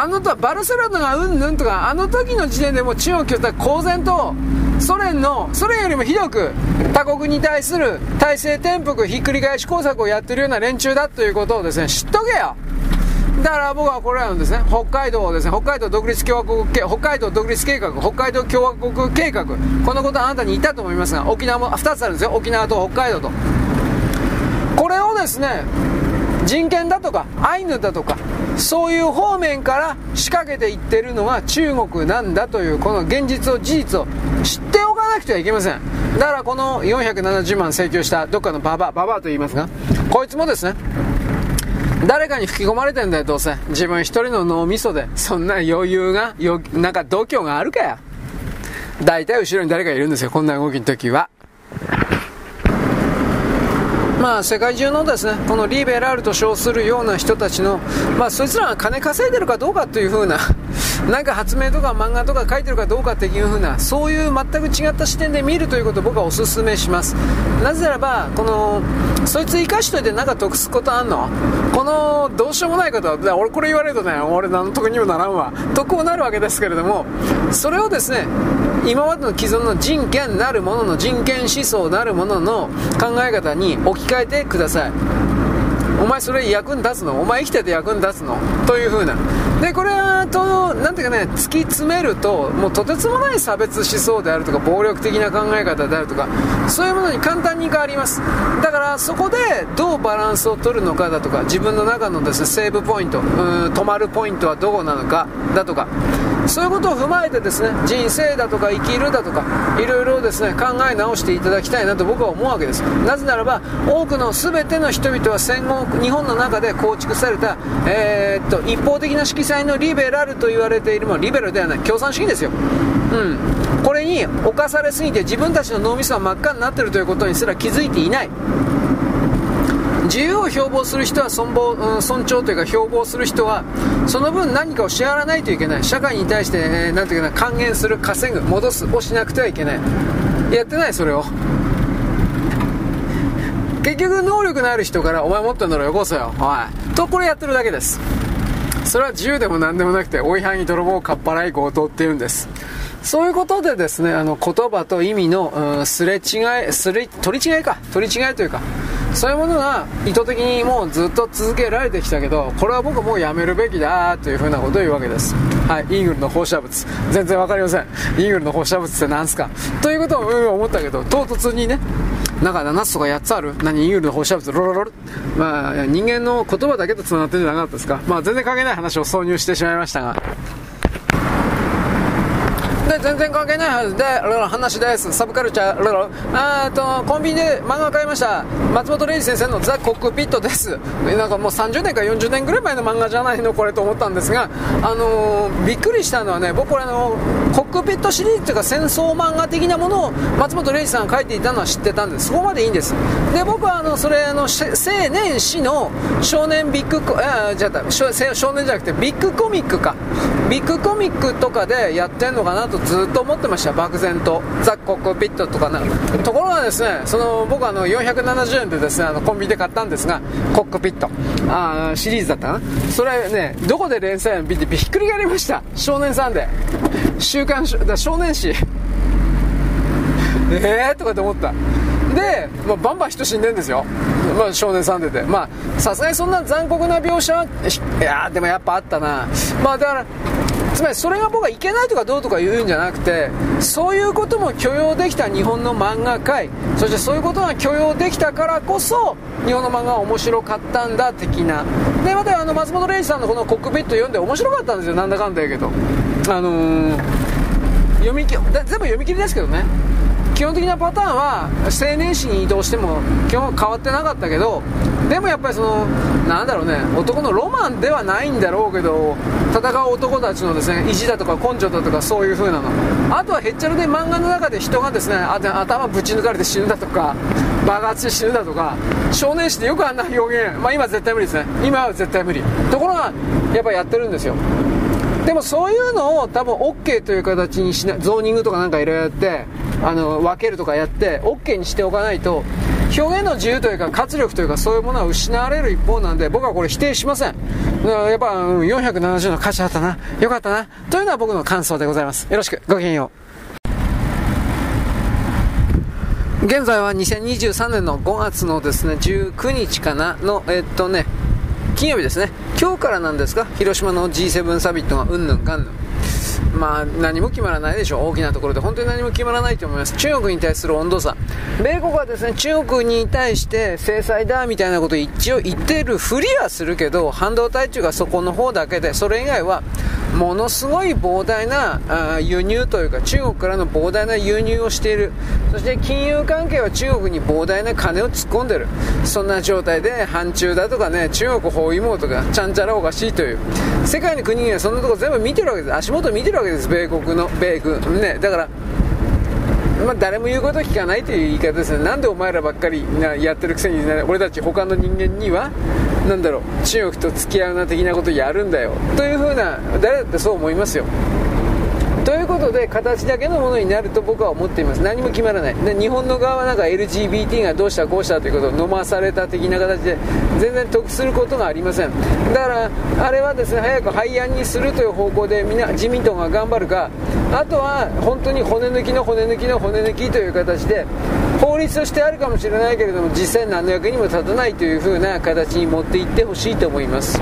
あのとバルセロナがうんぬんとかあの時の時点でも中国は公然とソ連のソ連よりもひどく他国に対する体制転覆ひっくり返し工作をやってるような連中だということをですね知っとけよ。だから僕はこれらのですね、北海道をですね、北海道独立共和国計、北海道独立計画、北海道共和国計画、このことはあなたに言ったと思いますが、沖縄も2つあるんですよ、沖縄と北海道と。これをですね、人権だとかアイヌだとかそういう方面から仕掛けていってるのが中国なんだというこの現実を事実を知っておかなくてはいけません。だからこの470万請求したどっかのババアババと言いますがこいつもですね誰かに吹き込まれてんだよどうせ。自分一人の脳みそで。そんな余裕がよなんか度胸があるかや。大体後ろに誰かいるんですよこんな動きの時は。まあ、世界中のですねこのリベラルと称するような人たちの、まあ、そいつらが金稼いでるかどうかというふうな、[LAUGHS] なんか発明とか漫画とか書いてるかどうかっていうふうな、そういう全く違った視点で見るということを僕はお勧めします。なぜならば、この、そいつ生かしといてなんか得すことあんの？この、どうしようもないことは、俺これ言われるとね、俺何の得にもならんわ。得をなるわけですけれども、それをですね、今までの既存の人権なるものの人権思想なるものの考え方に置き換えてください。お前それ役に立つの？お前生きてて役に立つの？という風な。でこれはとなんていうかね突き詰めるともうとてつもない差別思想であるとか暴力的な考え方であるとかそういうものに簡単に変わります。だからそこでどうバランスを取るのかだとか自分の中のですねセーブポイントうん止まるポイントはどこなのかだとかそういうことを踏まえてですね人生だとか生きるだとかいろいろですね考え直していただきたいなと僕は思うわけです。なぜならば多くの全ての人々は戦後日本の中で構築された、えー、っと一方的な色彩のリベラルと言われているものリベラルではない共産主義ですよ。うん。これに侵されすぎて自分たちの脳みそは真っ赤になっているということにすら気づいていない。自由を標榜する人は尊望、うん、尊重というか標榜する人はその分何かを支払わないといけない。社会に対して、えー、ていうかな還元する稼ぐ戻すをしなくてはいけない。やってないそれを。結局能力のある人からお前持ってんだろよこせよ。おい。とこれやってるだけです。それは自由でも何でもなくて追いはぎ泥棒かっぱらい強盗っていうんです。そういうことでですねあの言葉と意味の、うん、すれ違いすれ取り違いか。取り違いというかそういうものが意図的にもうずっと続けられてきたけどこれは僕はもうやめるべきだというふうなことを言うわけです。はいイーグルの放射物。全然分かりません。イーグルの放射物って何すか。ということを思ったけど唐突にねなんか7つとか8つある。何イーグルの放射物。ロロロロ。まあ人間の言葉だけと繋がってるんじゃなかったですか。まあ全然関係ない話を挿入してしまいましたが。で全然関係ない話で話です。サブカルチャーあとコンビニで漫画買いました。松本零士先生の「ザ・コックピット」です。なんかもう30年か40年ぐらい前の漫画じゃないのこれと思ったんですがあのー、びっくりしたのはね僕これあのコックピットシリーズというか戦争漫画的なものを松本零士さんが書いていたのは知ってたんです。そこまでいいんです。で僕はあのそれあの青年誌の少年ビッグコあじゃあ少年じゃなくてビッグコミックか。ビッグコミックとかでやってんのかなとずっと思ってました漠然と。ザ・コックピットとかな。ところがですねその僕あの470円でですねあのコンビニで買ったんですがコックピット。あシリーズだったな。それねどこで連載見てびっくりがりました。少年さんで。週刊少年誌。えー？とかって思った。まあ、バンバン人死んでんですよ、まあ、少年さんで。てまあさすがにそんな残酷な描写はいやでもやっぱあったな。まあだからつまりそれが僕はいけないとかどうとか言うんじゃなくてそういうことも許容できた日本の漫画界。そしてそういうことが許容できたからこそ日本の漫画は面白かったんだ的な。でまたあの松本零士さんのこのコックピット読んで面白かったんですよ。なんだかんだ言うけど。あのー、読み全部読み切りですけどね。基本的なパターンは青年誌に移動しても基本変わってなかったけどでもやっぱりそのなんだろうね男のロマンではないんだろうけど戦う男たちのですね意地だとか根性だとかそういう風なの。あとはへっちゃらで漫画の中で人がですね頭ぶち抜かれて死ぬだとか爆発して死ぬだとか少年誌でよくあんな表現。まあ今絶対無理ですね。今は絶対無理。ところがやっぱやってるんですよ。でもそういうのを多分 OK という形にしないゾーニングとかなんかいろいろやってあの分けるとかやって OK にしておかないと表現の自由というか活力というかそういうものは失われる一方なんで僕はこれ否定しません。やっぱ、470の価値あったな。よかったな。というのは僕の感想でございます。よろしく。ごきげんよう。現在は2023年の5月のですね19日かなのえっとね金曜日ですね。今日からなんですか広島の G7 サミットがうんぬんかんぬん。まあ何も決まらないでしょう。大きなところで。本当に何も決まらないと思います。中国に対する温度差。米国はですね中国に対して制裁だみたいなことを一応言ってるふりはするけど半導体中がそこの方だけでそれ以外はものすごい膨大なあ輸入というか中国からの膨大な輸入をしている。そして金融関係は中国に膨大な金を突っ込んでる。そんな状態で反中だとかね中国包囲網とかちゃんちゃらおかしいという。世界の国々はそんなとこ全部見てるわけです。足元見てるわけです米国の米軍。ねだからまあ、誰も言うこと聞かないという言い方ですね。なんでお前らばっかりやってるくせに、ね、俺たち他の人間にはなんだろう中国と付き合うな的なことやるんだよ。というふうな誰だってそう思いますよ。ということで形だけのものになると僕は思っています。何も決まらない。で日本の側はなんか LGBT がどうしたこうしたということを飲まされた的な形で全然得することがありません。だからあれはですね早く廃案にするという方向でみんな自民党が頑張るか。あとは本当に骨抜きの骨抜きの骨抜きという形で法律としてあるかもしれないけれども実際何の役にも立たないという風な形に持っていってほしいと思います。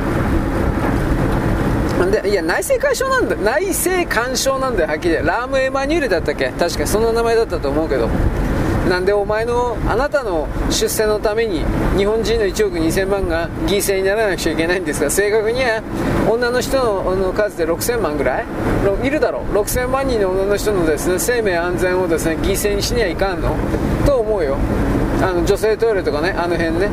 でいや内政干渉なんだ内政干渉なんだよはっきりラーム・エマニュールだったっけ？確かその名前だったと思うけど。なんでお前のあなたの出世のために日本人の1億2000万が犠牲にならなくちゃいけないんですが正確には女の人の数で6000万ぐらい？いるだろう。6000万人の女の人のですね生命安全をですね犠牲にしにはいかんの？と思うよ。あの女性トイレとかねあの辺ね。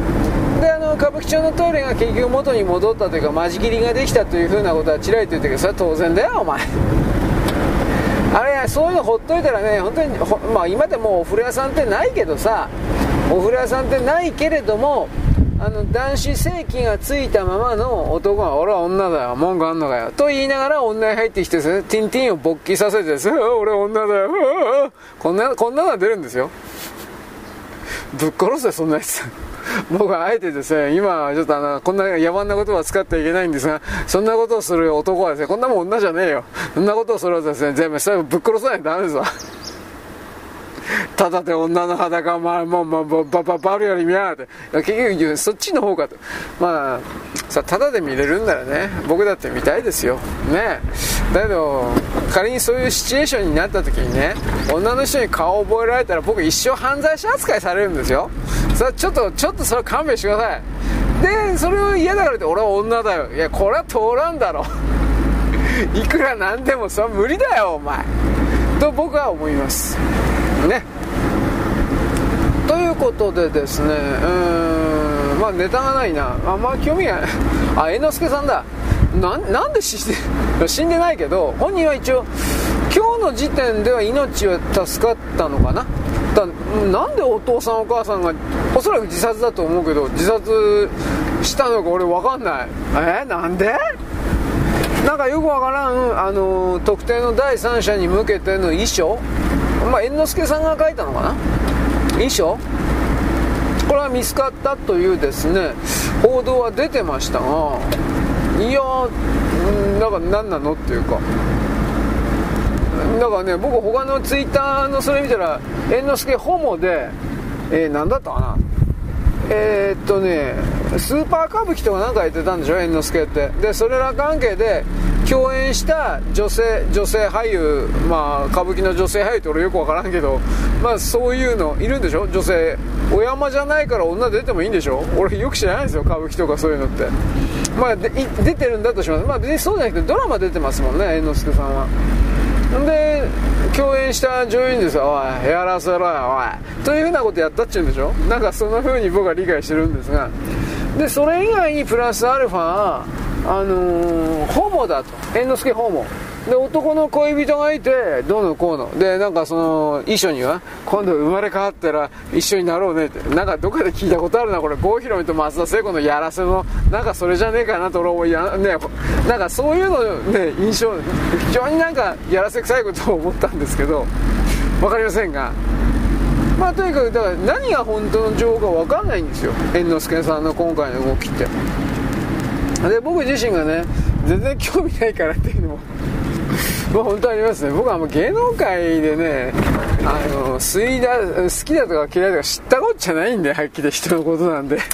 であの歌舞伎町のトイレが結局元に戻ったというか間仕切りができたというふうなことはちらりと言ったけどそれは当然だよお前。あれそういうのほっといたらね本当にまあ今でもお風呂屋さんってないけどさお風呂屋さんってないけれどもあの男子性器がついたままの男が俺は女だよ文句あんのかよと言いながら女に入ってきてですねティンティンを勃起させてですね俺女だよ [LAUGHS] こんなこんなのが出るんですよ。ぶっ殺せそんなやつ。僕はあえてですね、今、ちょっとあの、こんな野蛮な言葉を使ってはいけないんですが、そんなことをする男はですね、こんなもん女じゃねえよ。そんなことをするとですね、全部、それぶっ殺さないとダメですわ。ただで女の裸、まあ、もう、もう、ば、ば、ばるより見やがって。結局、そっちの方かと。まあ、さ、ただで見れるんならね、僕だって見たいですよ。ね。だけど、仮にそういうシチュエーションになった時にね、女の人に顔を覚えられたら僕一生犯罪者扱いされるんですよ。それちょっと、ちょっとそれ勘弁してください。で、それを嫌だからって俺は女だよ。いや、これは通らんだろ。いくらなんでもそれは無理だよ、お前。と僕は思います。ね。ということでですね、うん、まあネタがないな。あんま興味がない。[LAUGHS] あ、猿之助さんだ。なんで死んで、[LAUGHS] 死んでないけど、本人は一応、今日の時点では命は助かったのかな。だなんでお父さんお母さんが、おそらく自殺だと思うけど、自殺したのか俺わかんない。えー、なんで？なんかよくわからん、あの、特定の第三者に向けての遺書まあ、猿之助さんが書いたのかな？遺書これは見つかったというですね報道は出てましたがいやーなんか何なのっていうか。だからね僕他のツイッターのそれ見たら猿之助ホモでえー、何だったかな？えー、っとねスーパー歌舞伎とかなんかやってたんでしょ？猿之助って。でそれら関係で共演した女性女性俳優まあ歌舞伎の女性俳優って俺よく分からんけどまあそういうのいるんでしょ？女性お山じゃないから女出てもいいんでしょ？俺よく知らないんですよ歌舞伎とかそういうのって。まあ出てるんだとします。まあ別にそうじゃなくてドラマ出てますもんね猿之助さんは。で共演した女優にですおいやらせろよおい。というふうなことやったっちゅうんでしょ？なんかそんな風に僕は理解してるんですが。でそれ以外にプラスアルファあのー、ホモだと。猿之助ホモ。で男の恋人がいてどうのこうの。でなんかその遺書には今度生まれ変わったら一緒になろうねって。なんかどっかで聞いたことあるなこれ。郷ひろみと松田聖子のやらせのなんかそれじゃねえかなと俺思いやねなんかそういうのね印象非常になんかやらせ臭いことを思ったんですけど分かりませんが。まあとにかくだから何が本当の情報か分かんないんですよ。猿之助さんの今回の動きって。で僕自身がね全然興味ないからっていうのも [LAUGHS] まあ本当ありますね。僕はもう芸能界でねあの吸いだ好きだとか嫌いとか知ったこっちゃないんではっきり人のことなんで。[LAUGHS]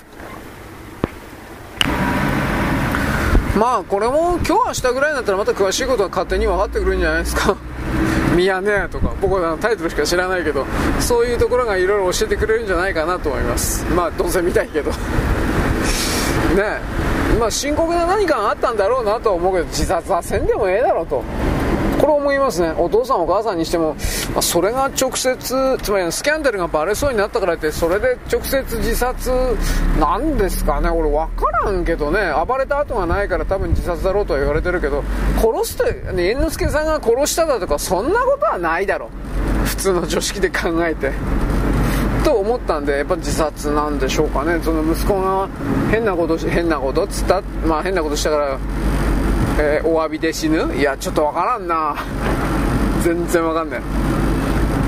まあこれも今日明日ぐらいになったらまた詳しいことは勝手に分かってくるんじゃないですか。ミヤネ屋とか。僕はタイトルしか知らないけどそういうところがいろいろ教えてくれるんじゃないかなと思います。まあどうせ見たいけど。[LAUGHS] ねまあ深刻な何かがあったんだろうなとは思うけど自殺はせんでもええだろうと。これ思いますね。お父さんお母さんにしても、まあ、それが直接つまりスキャンダルがバレそうになったからってそれで直接自殺なんですかね。俺分からんけどね。暴れた跡がないから多分自殺だろうとは言われてるけど殺すと、ね、猿之助さんが殺しただとかそんなことはないだろう。普通の常識で考えて。と思ったんでやっぱ自殺なんでしょうかね。その息子が変なこと変なことっつった？まあ変なことしたからえー、お詫びで死ぬ？いやちょっとわからんな。全然わかんない。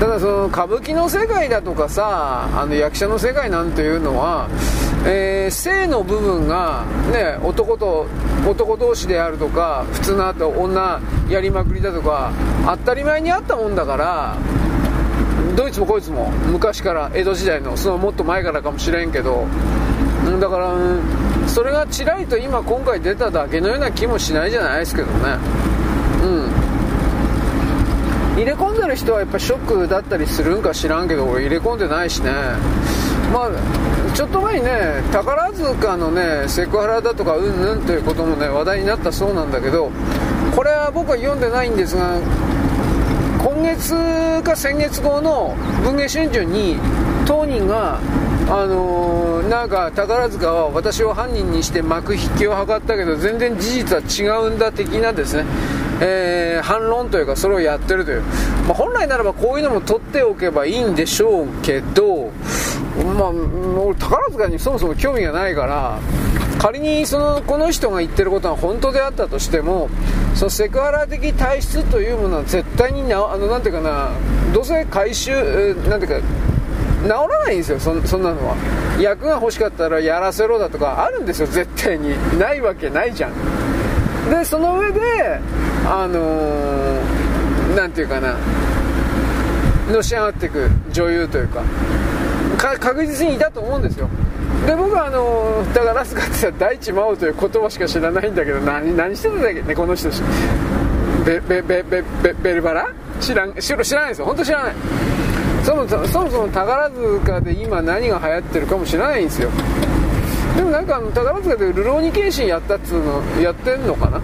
ただその歌舞伎の世界だとかさあの役者の世界なんていうのは、えー、性の部分が、ね、男と男同士であるとか普通のあと女やりまくりだとか当たり前にあったもんだからどいつもこいつも昔から江戸時代のそのもっと前からかもしれんけどだから、それがちらりと今今回出ただけのような気もしないじゃないですけどね。うん。入れ込んでる人はやっぱショックだったりするんか知らんけど俺入れ込んでないしね。まあちょっと前にね宝塚のねセクハラだとかうんぬんということもね話題になったそうなんだけどこれは僕は読んでないんですが今月か先月号の文藝春秋に当人があのー、なんか宝塚は私を犯人にして幕引きを図ったけど全然事実は違うんだ的なですね、えー、反論というかそれをやってるという、まあ、本来ならばこういうのも取っておけばいいんでしょうけど、まあ、俺宝塚にそもそも興味がないから仮にそのこの人が言ってることが本当であったとしてもそのセクハラ的体質というものは絶対になあのなんていうかなどうせ回収なんていうか治らないんですよそそんなのは。役が欲しかったらやらせろだとかあるんですよ絶対に。ないわけないじゃん。でその上であの何、ー、て言うかなのし上がっていく女優というか確実にいたと思うんですよ。で僕はあの宝塚ってさ大地真央という言葉しか知らないんだけど [LAUGHS] 何何してたんだっけねこの人ベベベベベベルバラ？知らん知らないですよ。本当知らない。そもそもそも宝塚で今何が流行ってるかもしれないんですよ。でもなんか宝塚で「ルローニケンシン」やったっつうのやってんのかな？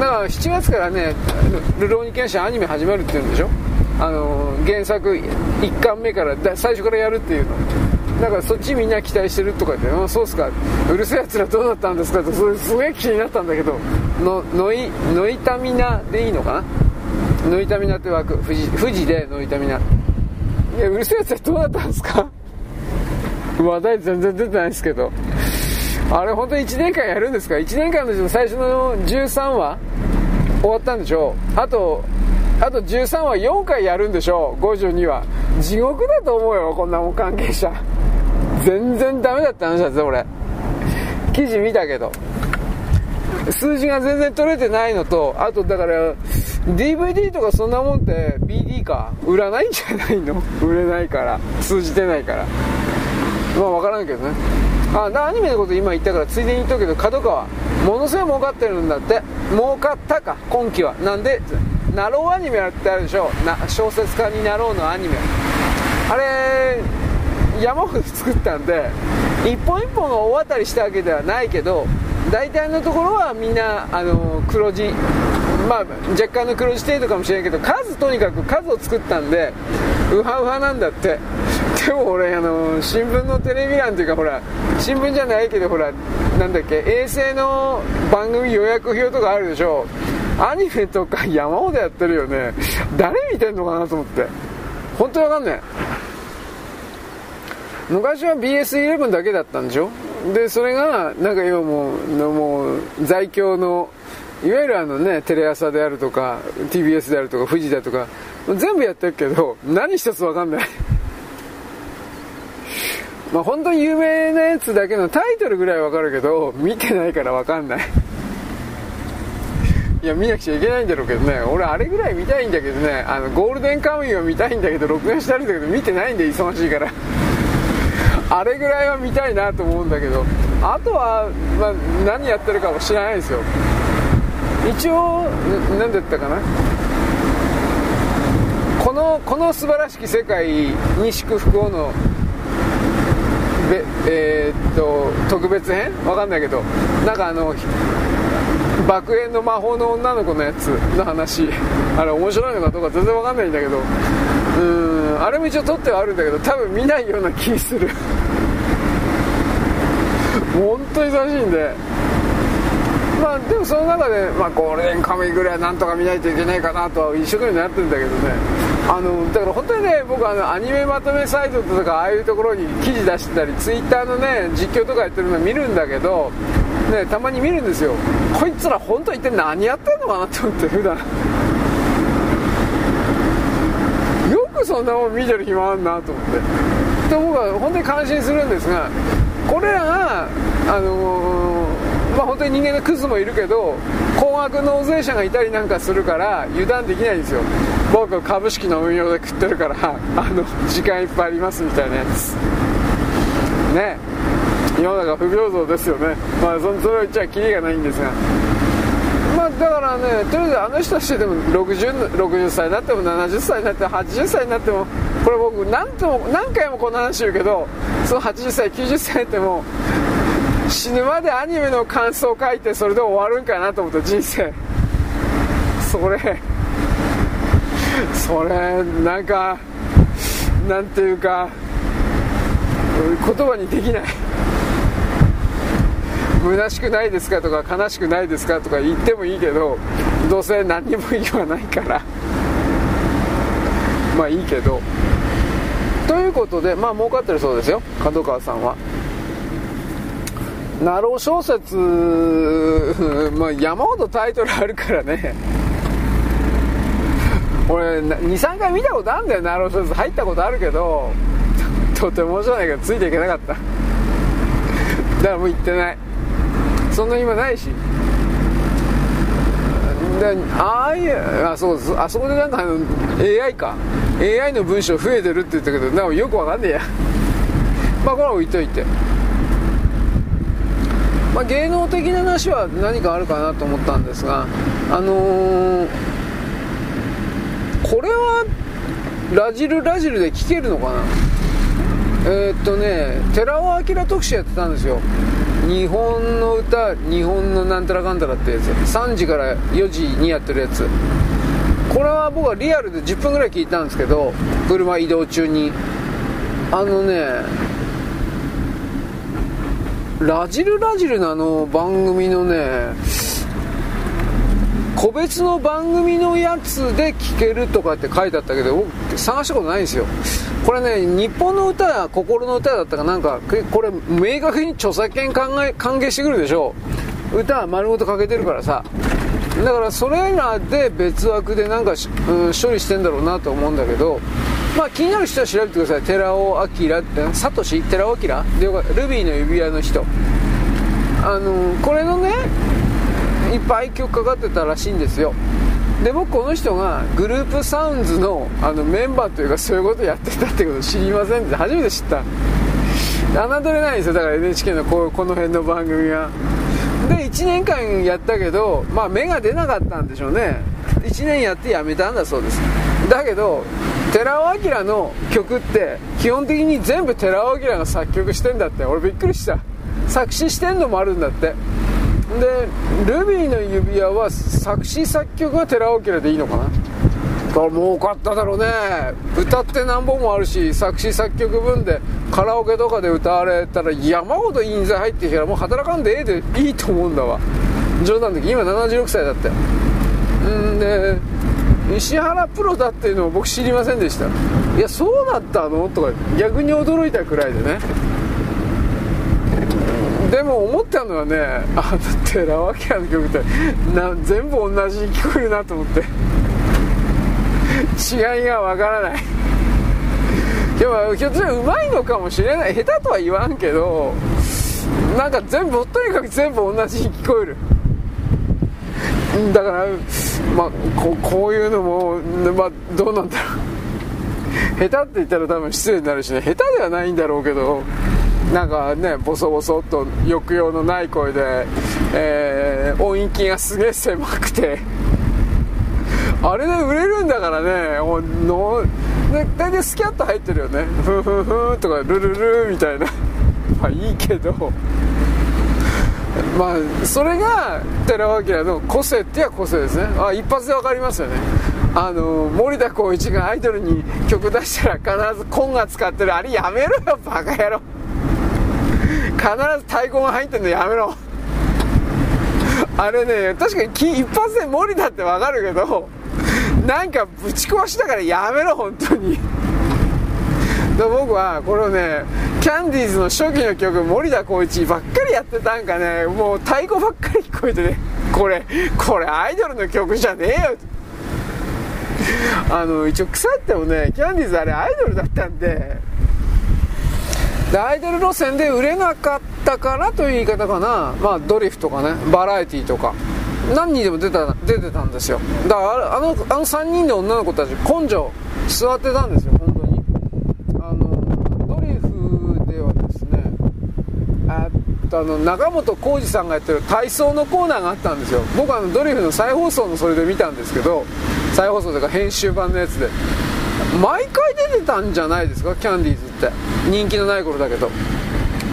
だから7月からね「ルローニケンシン」アニメ始まるって言うんでしょ？あの原作1巻目から最初からやるっていうの。だからそっちみんな期待してるとか言って「あそうっすか。うるせえやつらどうなったんですか?」ってそれすげえ気になったんだけどのノイノイタミナでいいのかな？ノイタミナって枠。富士富士でノイタミナ。いやうるせえやつはどうだったんですか？話題全然出てないですけど。[LAUGHS] あれ本当に1年間やるんですか？1年間の最初の13話？終わったんでしょあとあと13話4回やるんでしょ52話。地獄だと思うよこんなもん関係者。全然ダメだった話だぜ俺記事見たけど。数字が全然取れてないのとあとだから DVD とかそんなもんって BD か？売らないんじゃないの？売れないから。通じてないから。まあ分からんけどね。あアニメのこと今言ったからついでに言っとくけど角川ものすごい儲かってるんだって。儲かったか今期は。なんでナローアニメってあるでしょ。な小説家になろうのアニメ。あれ山ほど作ったんで一本一本が大当たりしたわけではないけど大体のところはみんなあの黒字まあ、若干の黒字程度かもしれないけど数とにかく数を作ったんでウハウハなんだって。でも俺あの新聞のテレビ欄っていうかほら新聞じゃないけどほらなんだっけ衛星の番組予約表とかあるでしょ。アニメとか山ほどやってるよね。誰見てんのかなと思って。本当にわかんない昔は BS11 だけだったんでしょ。でそれがなんか今もうもう在京のいわゆるあのねテレ朝であるとか TBS であるとか富士だとか全部やってるけど何一つ分かんない。まあ本当に有名なやつだけのタイトルぐらい分かるけど見てないから分かんない。いや見なくちゃいけないんだろうけどね。俺あれぐらい見たいんだけどね。あのゴールデンカムイを見たいんだけど録画してあるんだけど見てないんで忙しいから。あれぐらいは見たいなと思うんだけど。あとは、まあ、何やってるかも知らないですよ。一応何て言ったかな。このこの素晴らしき世界に祝福をのべえー、っと特別編？わかんないけど。なんかあの爆炎の魔法の女の子のやつの話。あれ面白いのかどうか全然わかんないんだけど。うーんあれも一応撮ってはあるんだけど多分見ないような気する。本当に忙しいんで。まあでもその中で、まあ、ゴールデンカムイぐらいなんとか見ないといけないかなとは一生懸命なってるんだけどね。あのだから本当にね僕あのアニメまとめサイトとかああいうところに記事出してたりツイッターのね実況とかやってるの見るんだけどねたまに見るんですよ。こいつら本当一体何やってんのかなって思って普段。よくそんなもん見てる暇あんなと思って。と僕は本当に感心するんですがこれらがあのー、まあ本当に人間のクズもいるけど高額納税者がいたりなんかするから油断できないんですよ。僕株式の運用で食ってるからあの時間いっぱいありますみたいなやつ。ね。世の中不平等ですよね。まあそそれを言っちゃきりがないんですが。まあだからねとりあえずあの人たちでも 60, 60歳になっても70歳になっても80歳になってもこれ僕何とも何回もこの話言うけどその80歳90歳っても死ぬまでアニメの感想を書いてそれで終わるんかなと思った人生。それ。それなんかなんていうか言葉にできない。虚しくないですかとか悲しくないですかとか言ってもいいけどどうせ何にも言わないから。[LAUGHS] まあいいけど。ということでまあ儲かってるそうですよ。角川さんは。なろう小説、[LAUGHS] まあ、山ほどタイトルあるからね。俺23回見たことあるんだよなろう小説入ったことあるけどとても面白いけどついていけなかった。だからもう行ってない。そんな今ないし。でああいうあそうあそこでなんかあの AI か。AI の文章増えてるって言ったけどなんかよくわかんねえや。まあこれは置いといて。まあ、芸能的な話は何かあるかなと思ったんですがあのー、これはラジルラジルで聞けるのかな？えー、っとね寺尾明特集やってたんですよ。日本の歌日本のなんたらかんたらってやつ。3時から4時にやってるやつ。これは僕はリアルで10分ぐらい聞いたんですけど車移動中に。あのねラジルラジルのあの番組のね個別の番組のやつで聴けるとかって書いてあったけど僕探したことないんですよ。これね日本の歌や心の歌だったかなんかこれ明確に著作権関係関係してくるでしょ歌は丸ごとかけてるからさ。だからそれらで別枠でなんか、うん、処理してんだろうなと思うんだけどまあ気になる人は調べてください。寺尾明ってサトシ？寺尾明？でルビーの指輪の人。あのこれのねいっぱい曲かかってたらしいんですよ。で僕この人がグループサウンズのあのメンバーというかそういうことやってたってこと知りませんって初めて知った。侮れないんですよ。だから NHK のここの辺の番組はで1年間やったけどまあ芽が出なかったんでしょうね。1年やってやめたんだそうです。だけど寺尾明の曲って基本的に全部寺尾明が作曲してんだって。俺びっくりした。作詞してんのもあるんだって。でルビーの指輪は作詞作曲が寺尾明でいいのかな？だから儲かっただろうね。歌ってなんぼもあるし作詞作曲分でカラオケとかで歌われたら山ほど印税入ってきたらもう働かんでええでいいと思うんだわ。冗談的今76歳だったよんで石原プロだっていうのを僕知りませんでした。いやそうだったの？とか逆に驚いたくらいでねでも思ったのはねあの寺脇の曲ってな全部同じに聞こえるなと思って。違いがわからない。でもひょっとしたらうまいのかもしれない。下手とは言わんけどなんか全部とにかく全部同じに聞こえる。だから、まあ、ここういうのも、まあ、どうなんだろう。下手って言ったら多分失礼になるしね。下手ではないんだろうけど。なんかねボソボソっと抑揚のない声で、えー、音域がすげえ狭くて。[LAUGHS] あれで売れるんだからねのね大体スキャット入ってるよね。ふんふんふんとかルルルみたいな。[LAUGHS] まあいいけど。まあそれが寺尾明の個性っていや個性ですね。あ一発で分かりますよね。あの森田光一がアイドルに曲出したら必ずコンが使ってるあれやめろよバカ野郎。必ず太鼓が入ってんのやめろ。あれね確かに一発で森田って分かるけどなんかぶち壊しだからやめろ本当に。で僕はこれをねキャンディーズの初期の曲森田光一ばっかりやってたんかね。もう太鼓ばっかり聞こえてね。これこれアイドルの曲じゃねえよ。あの一応腐ってもねキャンディーズあれアイドルだったんででアイドル路線で売れなかったからという言い方かな。まあドリフとかねバラエティーとか。何人でも出た出てたんですよ。だからあのあの3人で女の子たち根性座ってたんですよ本当に。あのドリフではですねああの中本浩二さんがやってる体操のコーナーがあったんですよ。僕はあのドリフの再放送のそれで見たんですけど再放送というか編集版のやつで。毎回出てたんじゃないですか？キャンディーズって。人気のない頃だけど。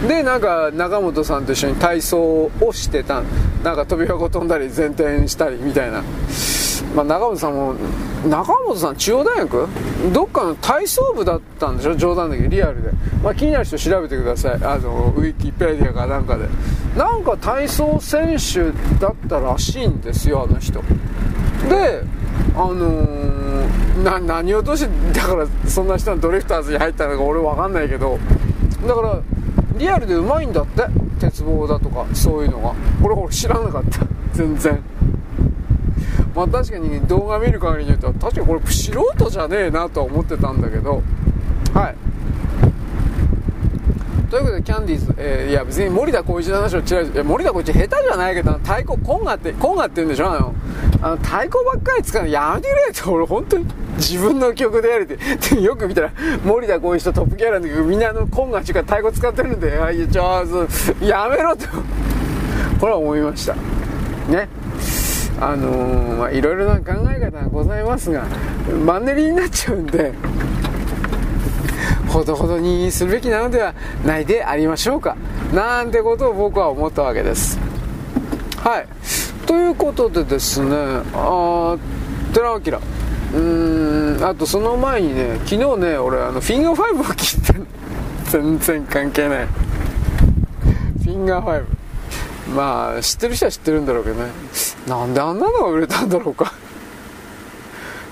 でなんか中本さんと一緒に体操をしてたなんか飛び箱飛んだり前転したりみたいな、まあ、中本さんも中本さん中央大学？どっかの体操部だったんでしょ？冗談だけどリアルで、まあ、気になる人調べてください。あのウィキペディアかなんかで。なんか体操選手だったらしいんですよあの人。であのー、な何をどうしてだからそんな人のドリフターズに入ったのか俺分かんないけどだからリアルでうまいんだって鉄棒だとかそういうのが。これ俺知らなかった。[LAUGHS] 全然。まあ確かに動画見る限りによっては確かにこれ素人じゃねえなとは思ってたんだけど。はい。ということでキャンディーズ、えー、いや別に森田浩一の話をちらいや森田浩一下手じゃないけど太鼓コンガってコンガって言うんでしょ？あのあの太鼓ばっかり使うのやめてくれって俺本当に自分の曲でやれてでよく見たら森田浩一とトップギャラの曲みんなのコンガしか太鼓使ってるんであいやじゃあやめろと [LAUGHS] これは思いました。ね。あのー、まあいろいろな考え方がございますがマンネリになっちゃうんでほどほどにするべきなのではないでありましょうか。なんてことを僕は思ったわけです。はい。ということでですねあ寺尾明。うーんあとその前にね昨日ね俺あのフィンガー5を聞いて全然関係ない。フィンガー5まあ知ってる人は知ってるんだろうけどね。なんであんなのが売れたんだろうか。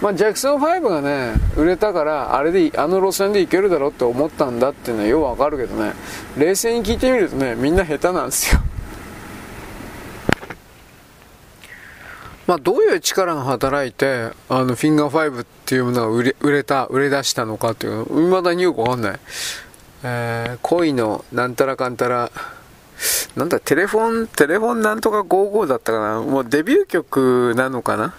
まあ、ジャクソン5がね売れたからあれであの路線でいけるだろうって思ったんだっていうのはよくわかるけどね。冷静に聞いてみるとねみんな下手なんですよ。まあ、どういう力が働いてあのフィンガー5っていうものが売れ売れた売れ出したのかっていうの未だによくわかんない、えー、恋のなんたらかんたらなんだ、テレフォン、テレフォンなんとか55だったかな。もうデビュー曲なのかな。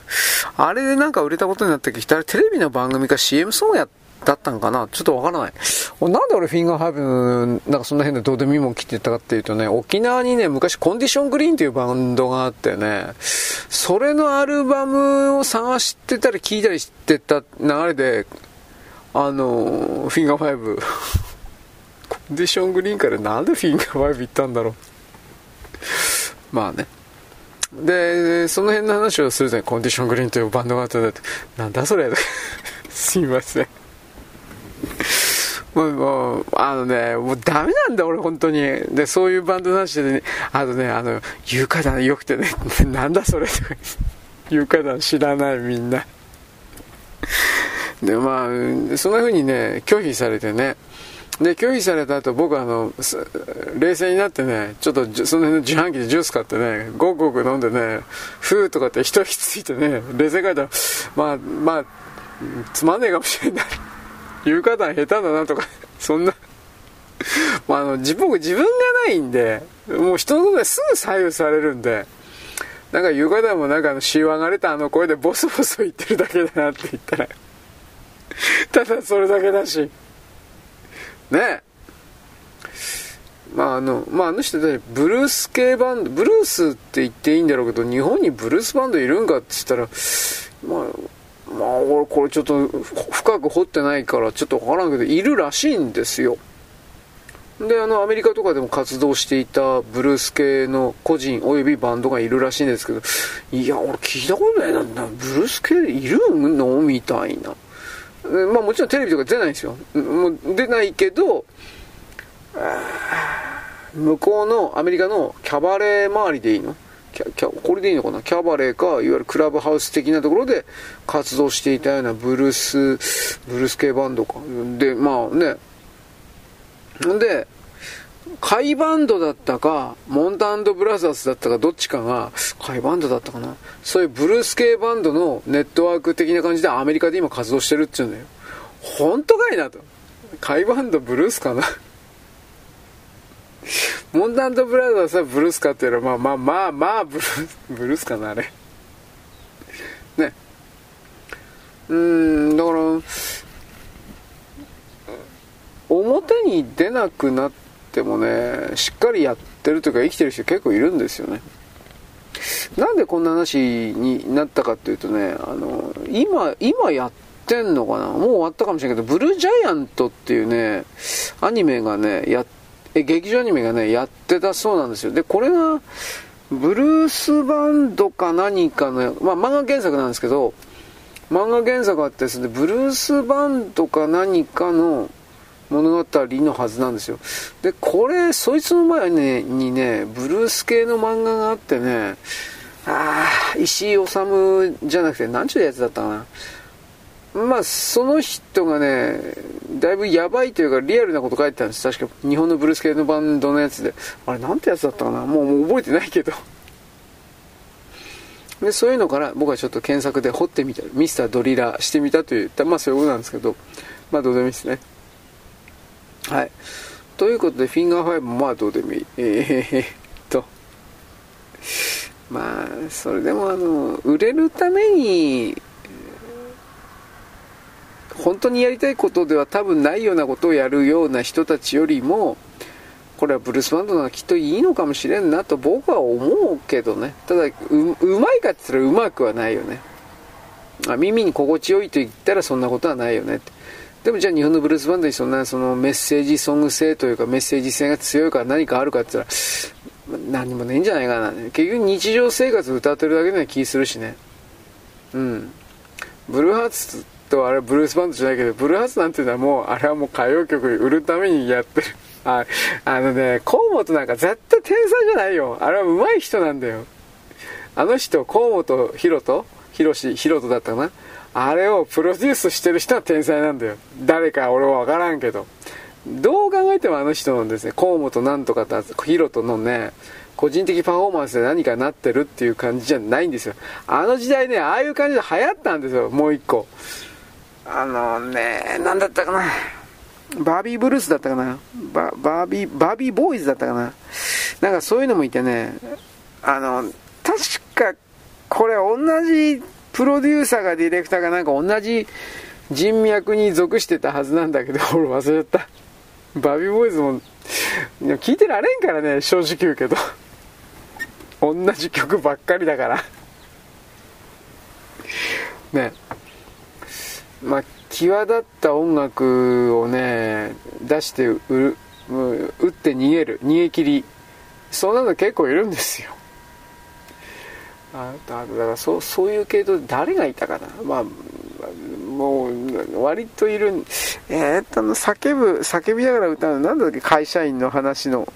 あれでなんか売れたことになってきたら、テレビの番組か CM ソングやだったのかなちょっとわからない。なんで俺フィンガーファイブなんかそんな変などうでもいいもん聴いてたかっていうとね、沖縄にね、昔コンディショングリーンっていうバンドがあってね、それのアルバムを探してたり聞いたりしてた流れで、あの、フィンガーファイブコンディショングリーンからなんでフィンガーファイブ行ったんだろう。まあね。で、その辺の話をすると、コンディショングリーンというバンドがあったんだって、なんだそれ [LAUGHS] すいません。もう、もう、あのね、もうダメなんだ俺本当に。で、そういうバンドの話でね、あとね、あの、床団良くてね、[LAUGHS] なんだそれとか、[LAUGHS] 床団知らないみんな。で、まあ、そんな風にね、拒否されてね、で、拒否された後、僕はあの、冷静になってね、ちょっとその辺の自販機でジュース買ってね、ごくごく飲んでね、ふーとかって一息ついてね、冷静に書いたら、まあ、まあ、つまんねえかもしれない。言う方下手だなとか、そんなまあ、あの、自分、自分がないんで、もう人のことですぐ左右されるんで、なんか言う方もなんかあの、しわがれたあの声でボソボソ言ってるだけだなって言ったらただそれだけだし、ねまああの、まああの人たちブルース系バンド、ブルースって言っていいんだろうけど、日本にブルースバンドいるんかって言ったら、まあ、まあ俺これちょっと深く掘ってないからちょっとわからんけど、いるらしいんですよ。で、あの、アメリカとかでも活動していたブルース系の個人及びバンドがいるらしいんですけど、いや、俺聞いたことないな、ブルース系いるのみたいな。まあもちろんテレビとか出ないんですよ。もう出ないけど、向こうのアメリカのキャバレー周りでいいの？キャキャこれでいいのかな？キャバレーか、いわゆるクラブハウス的なところで活動していたようなブルース、ブルース系バンドか。で、まあね。で、カイバンドだったか、モンタブラザーズだったか、どっちかが、カイバンドだったかな。そういうブルース系バンドのネットワーク的な感じでアメリカで今活動してるっていうんだよ。本当かいなと。カイバンドブルースかなモンタブラザーズはブルースかっていうのは、まあまあまあまあブルース、ブルースかな、あれ。ね。うーん、だから、表に出なくなってもね、しっかりやってるというか生きてる人結構いるんですよね。なんでこんな話になったかっていうとね、あの、今、今やってんのかな？もう終わったかもしれないけど、ブルージャイアントっていうね、アニメがね、や、え、劇場アニメがね、やってたそうなんですよ。で、これが、ブルースバンドか何かの、まあ漫画原作なんですけど、漫画原作あってですね、ブルースバンドか何かの、物語のはずなんですよ。で、これ、そいつの前にね、ブルース系の漫画があってね、ああ、石井治じゃなくて、なんちゅうやつだったかな。まあ、その人がね、だいぶやばいというか、リアルなこと書いてたんです。確か、日本のブルース系のバンドのやつで。あれ、なんてやつだったかなもうもう覚えてないけど。[LAUGHS] で、そういうのから僕はちょっと検索で掘ってみた、ミスタードリラーしてみたといった、まあそういうことなんですけど、まあどうでもいいですね。はい。ということで、フィンガー5もまあどうでもいい。えー、っと。まあ、それでもあの、売れるために、本当にやりたいことでは多分ないようなことをやるような人たちよりも、これはブルースバンドがきっといいのかもしれんなと僕は思うけどね。ただ、う、うまいかって言ったらうまくはないよね。あ耳に心地よいと言ったらそんなことはないよねって。でもじゃあ日本のブルースバンドにそんなそのメッセージソング性というかメッセージ性が強いから何かあるかって言ったら何もないんじゃないかな。結局日常生活歌ってるだけの気するしね。うん。ブルーハーツとあれブルースバンドじゃないけど、ブルーハーツなんていうのはもう、あれはもう歌謡曲売るためにやってる。あ、あのね、河本なんか絶対天才じゃないよ。あれは上手い人なんだよ。あの人、河本ひろとひろし、ひろとだったかなあれをプロデュースしてる人は天才なんだよ。誰か俺はわからんけど。どう考えてもあの人のですね、河本なんとかとヒロトのね、個人的パフォーマンスで何かなってるっていう感じじゃないんですよ。あの時代ね、ああいう感じで流行ったんですよ、もう一個。あのね、なんだったかな。バービーブルースだったかな。ババービー、バービーボーイズだったかな。なんかそういうのもいてね、あの、確か、これ同じプロデューサーがディレクターがなんか同じ人脈に属してたはずなんだけど、俺忘れちゃった。バビーボーイズも、聞いてられんからね、正直言うけど。同じ曲ばっかりだから。ね。まあ、際立った音楽をね、出して売る、打って逃げる、逃げ切り。そんなの結構いるんですよ。あだからそうそういう系統で誰がいたかな。まあもう割といる。えー、っと叫ぶ叫びながら歌うのなんだっけ会社員の話の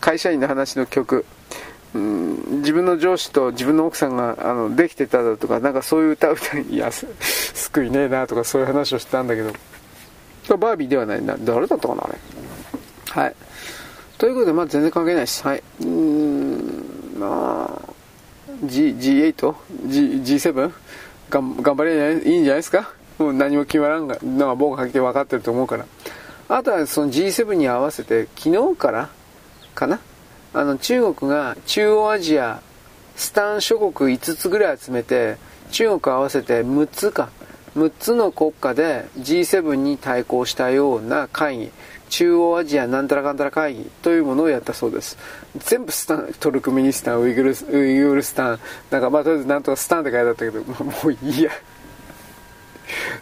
会社員の話の曲。うん自分の上司と自分の奥さんがあのできてただとかなんかそういう歌を歌いや救いねえなとかそういう話をしてたんだけど。バービーではないな。誰だったかなあれ。はい。ということでまあ全然関係ないです。はい。うんまあ G8、G7 頑張れいいんじゃないですかもう何も決まらんが、のは僕はっきり分かってると思うから。あとはその G7 に合わせて、昨日からかな？あの中国が中央アジア、スタン諸国5つぐらい集めて、中国合わせて6つか、6つの国家で G7 に対抗したような会議。中央アジアなんたらかんたら会議というものをやったそうです。全部スタントルクメニスタンウイグルウイグルスタン。なんかまあとりあえずなんとかスタンって書いてあったけどま [LAUGHS] もういいや。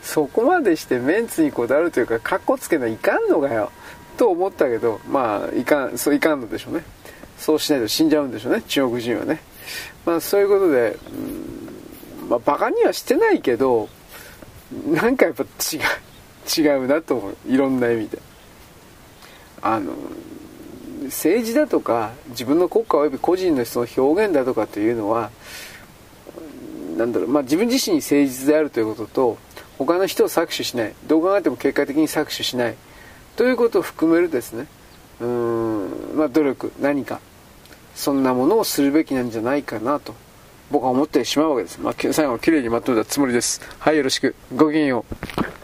そこまでしてメンツにこだわるというかかっこつけないかんのかよ。と思ったけどまあいかんそういかんのでしょうね。そうしないと死んじゃうんでしょうね。中国人はね。まあそういうことで、うん、まあバカにはしてないけどなんかやっぱ違う違うなと思う。いろんな意味で。あの政治だとか自分の国家及び個人の人の表現だとかっていうのはなんだろう、まあ、自分自身に誠実であるということと他の人を搾取しないどう考えても結果的に搾取しないということを含めるですねうん、まあ、努力何かそんなものをするべきなんじゃないかなと僕は思ってしまうわけです、まあ、最後きれいにまとめたつもりです。はいよろしく。ごきげんよう。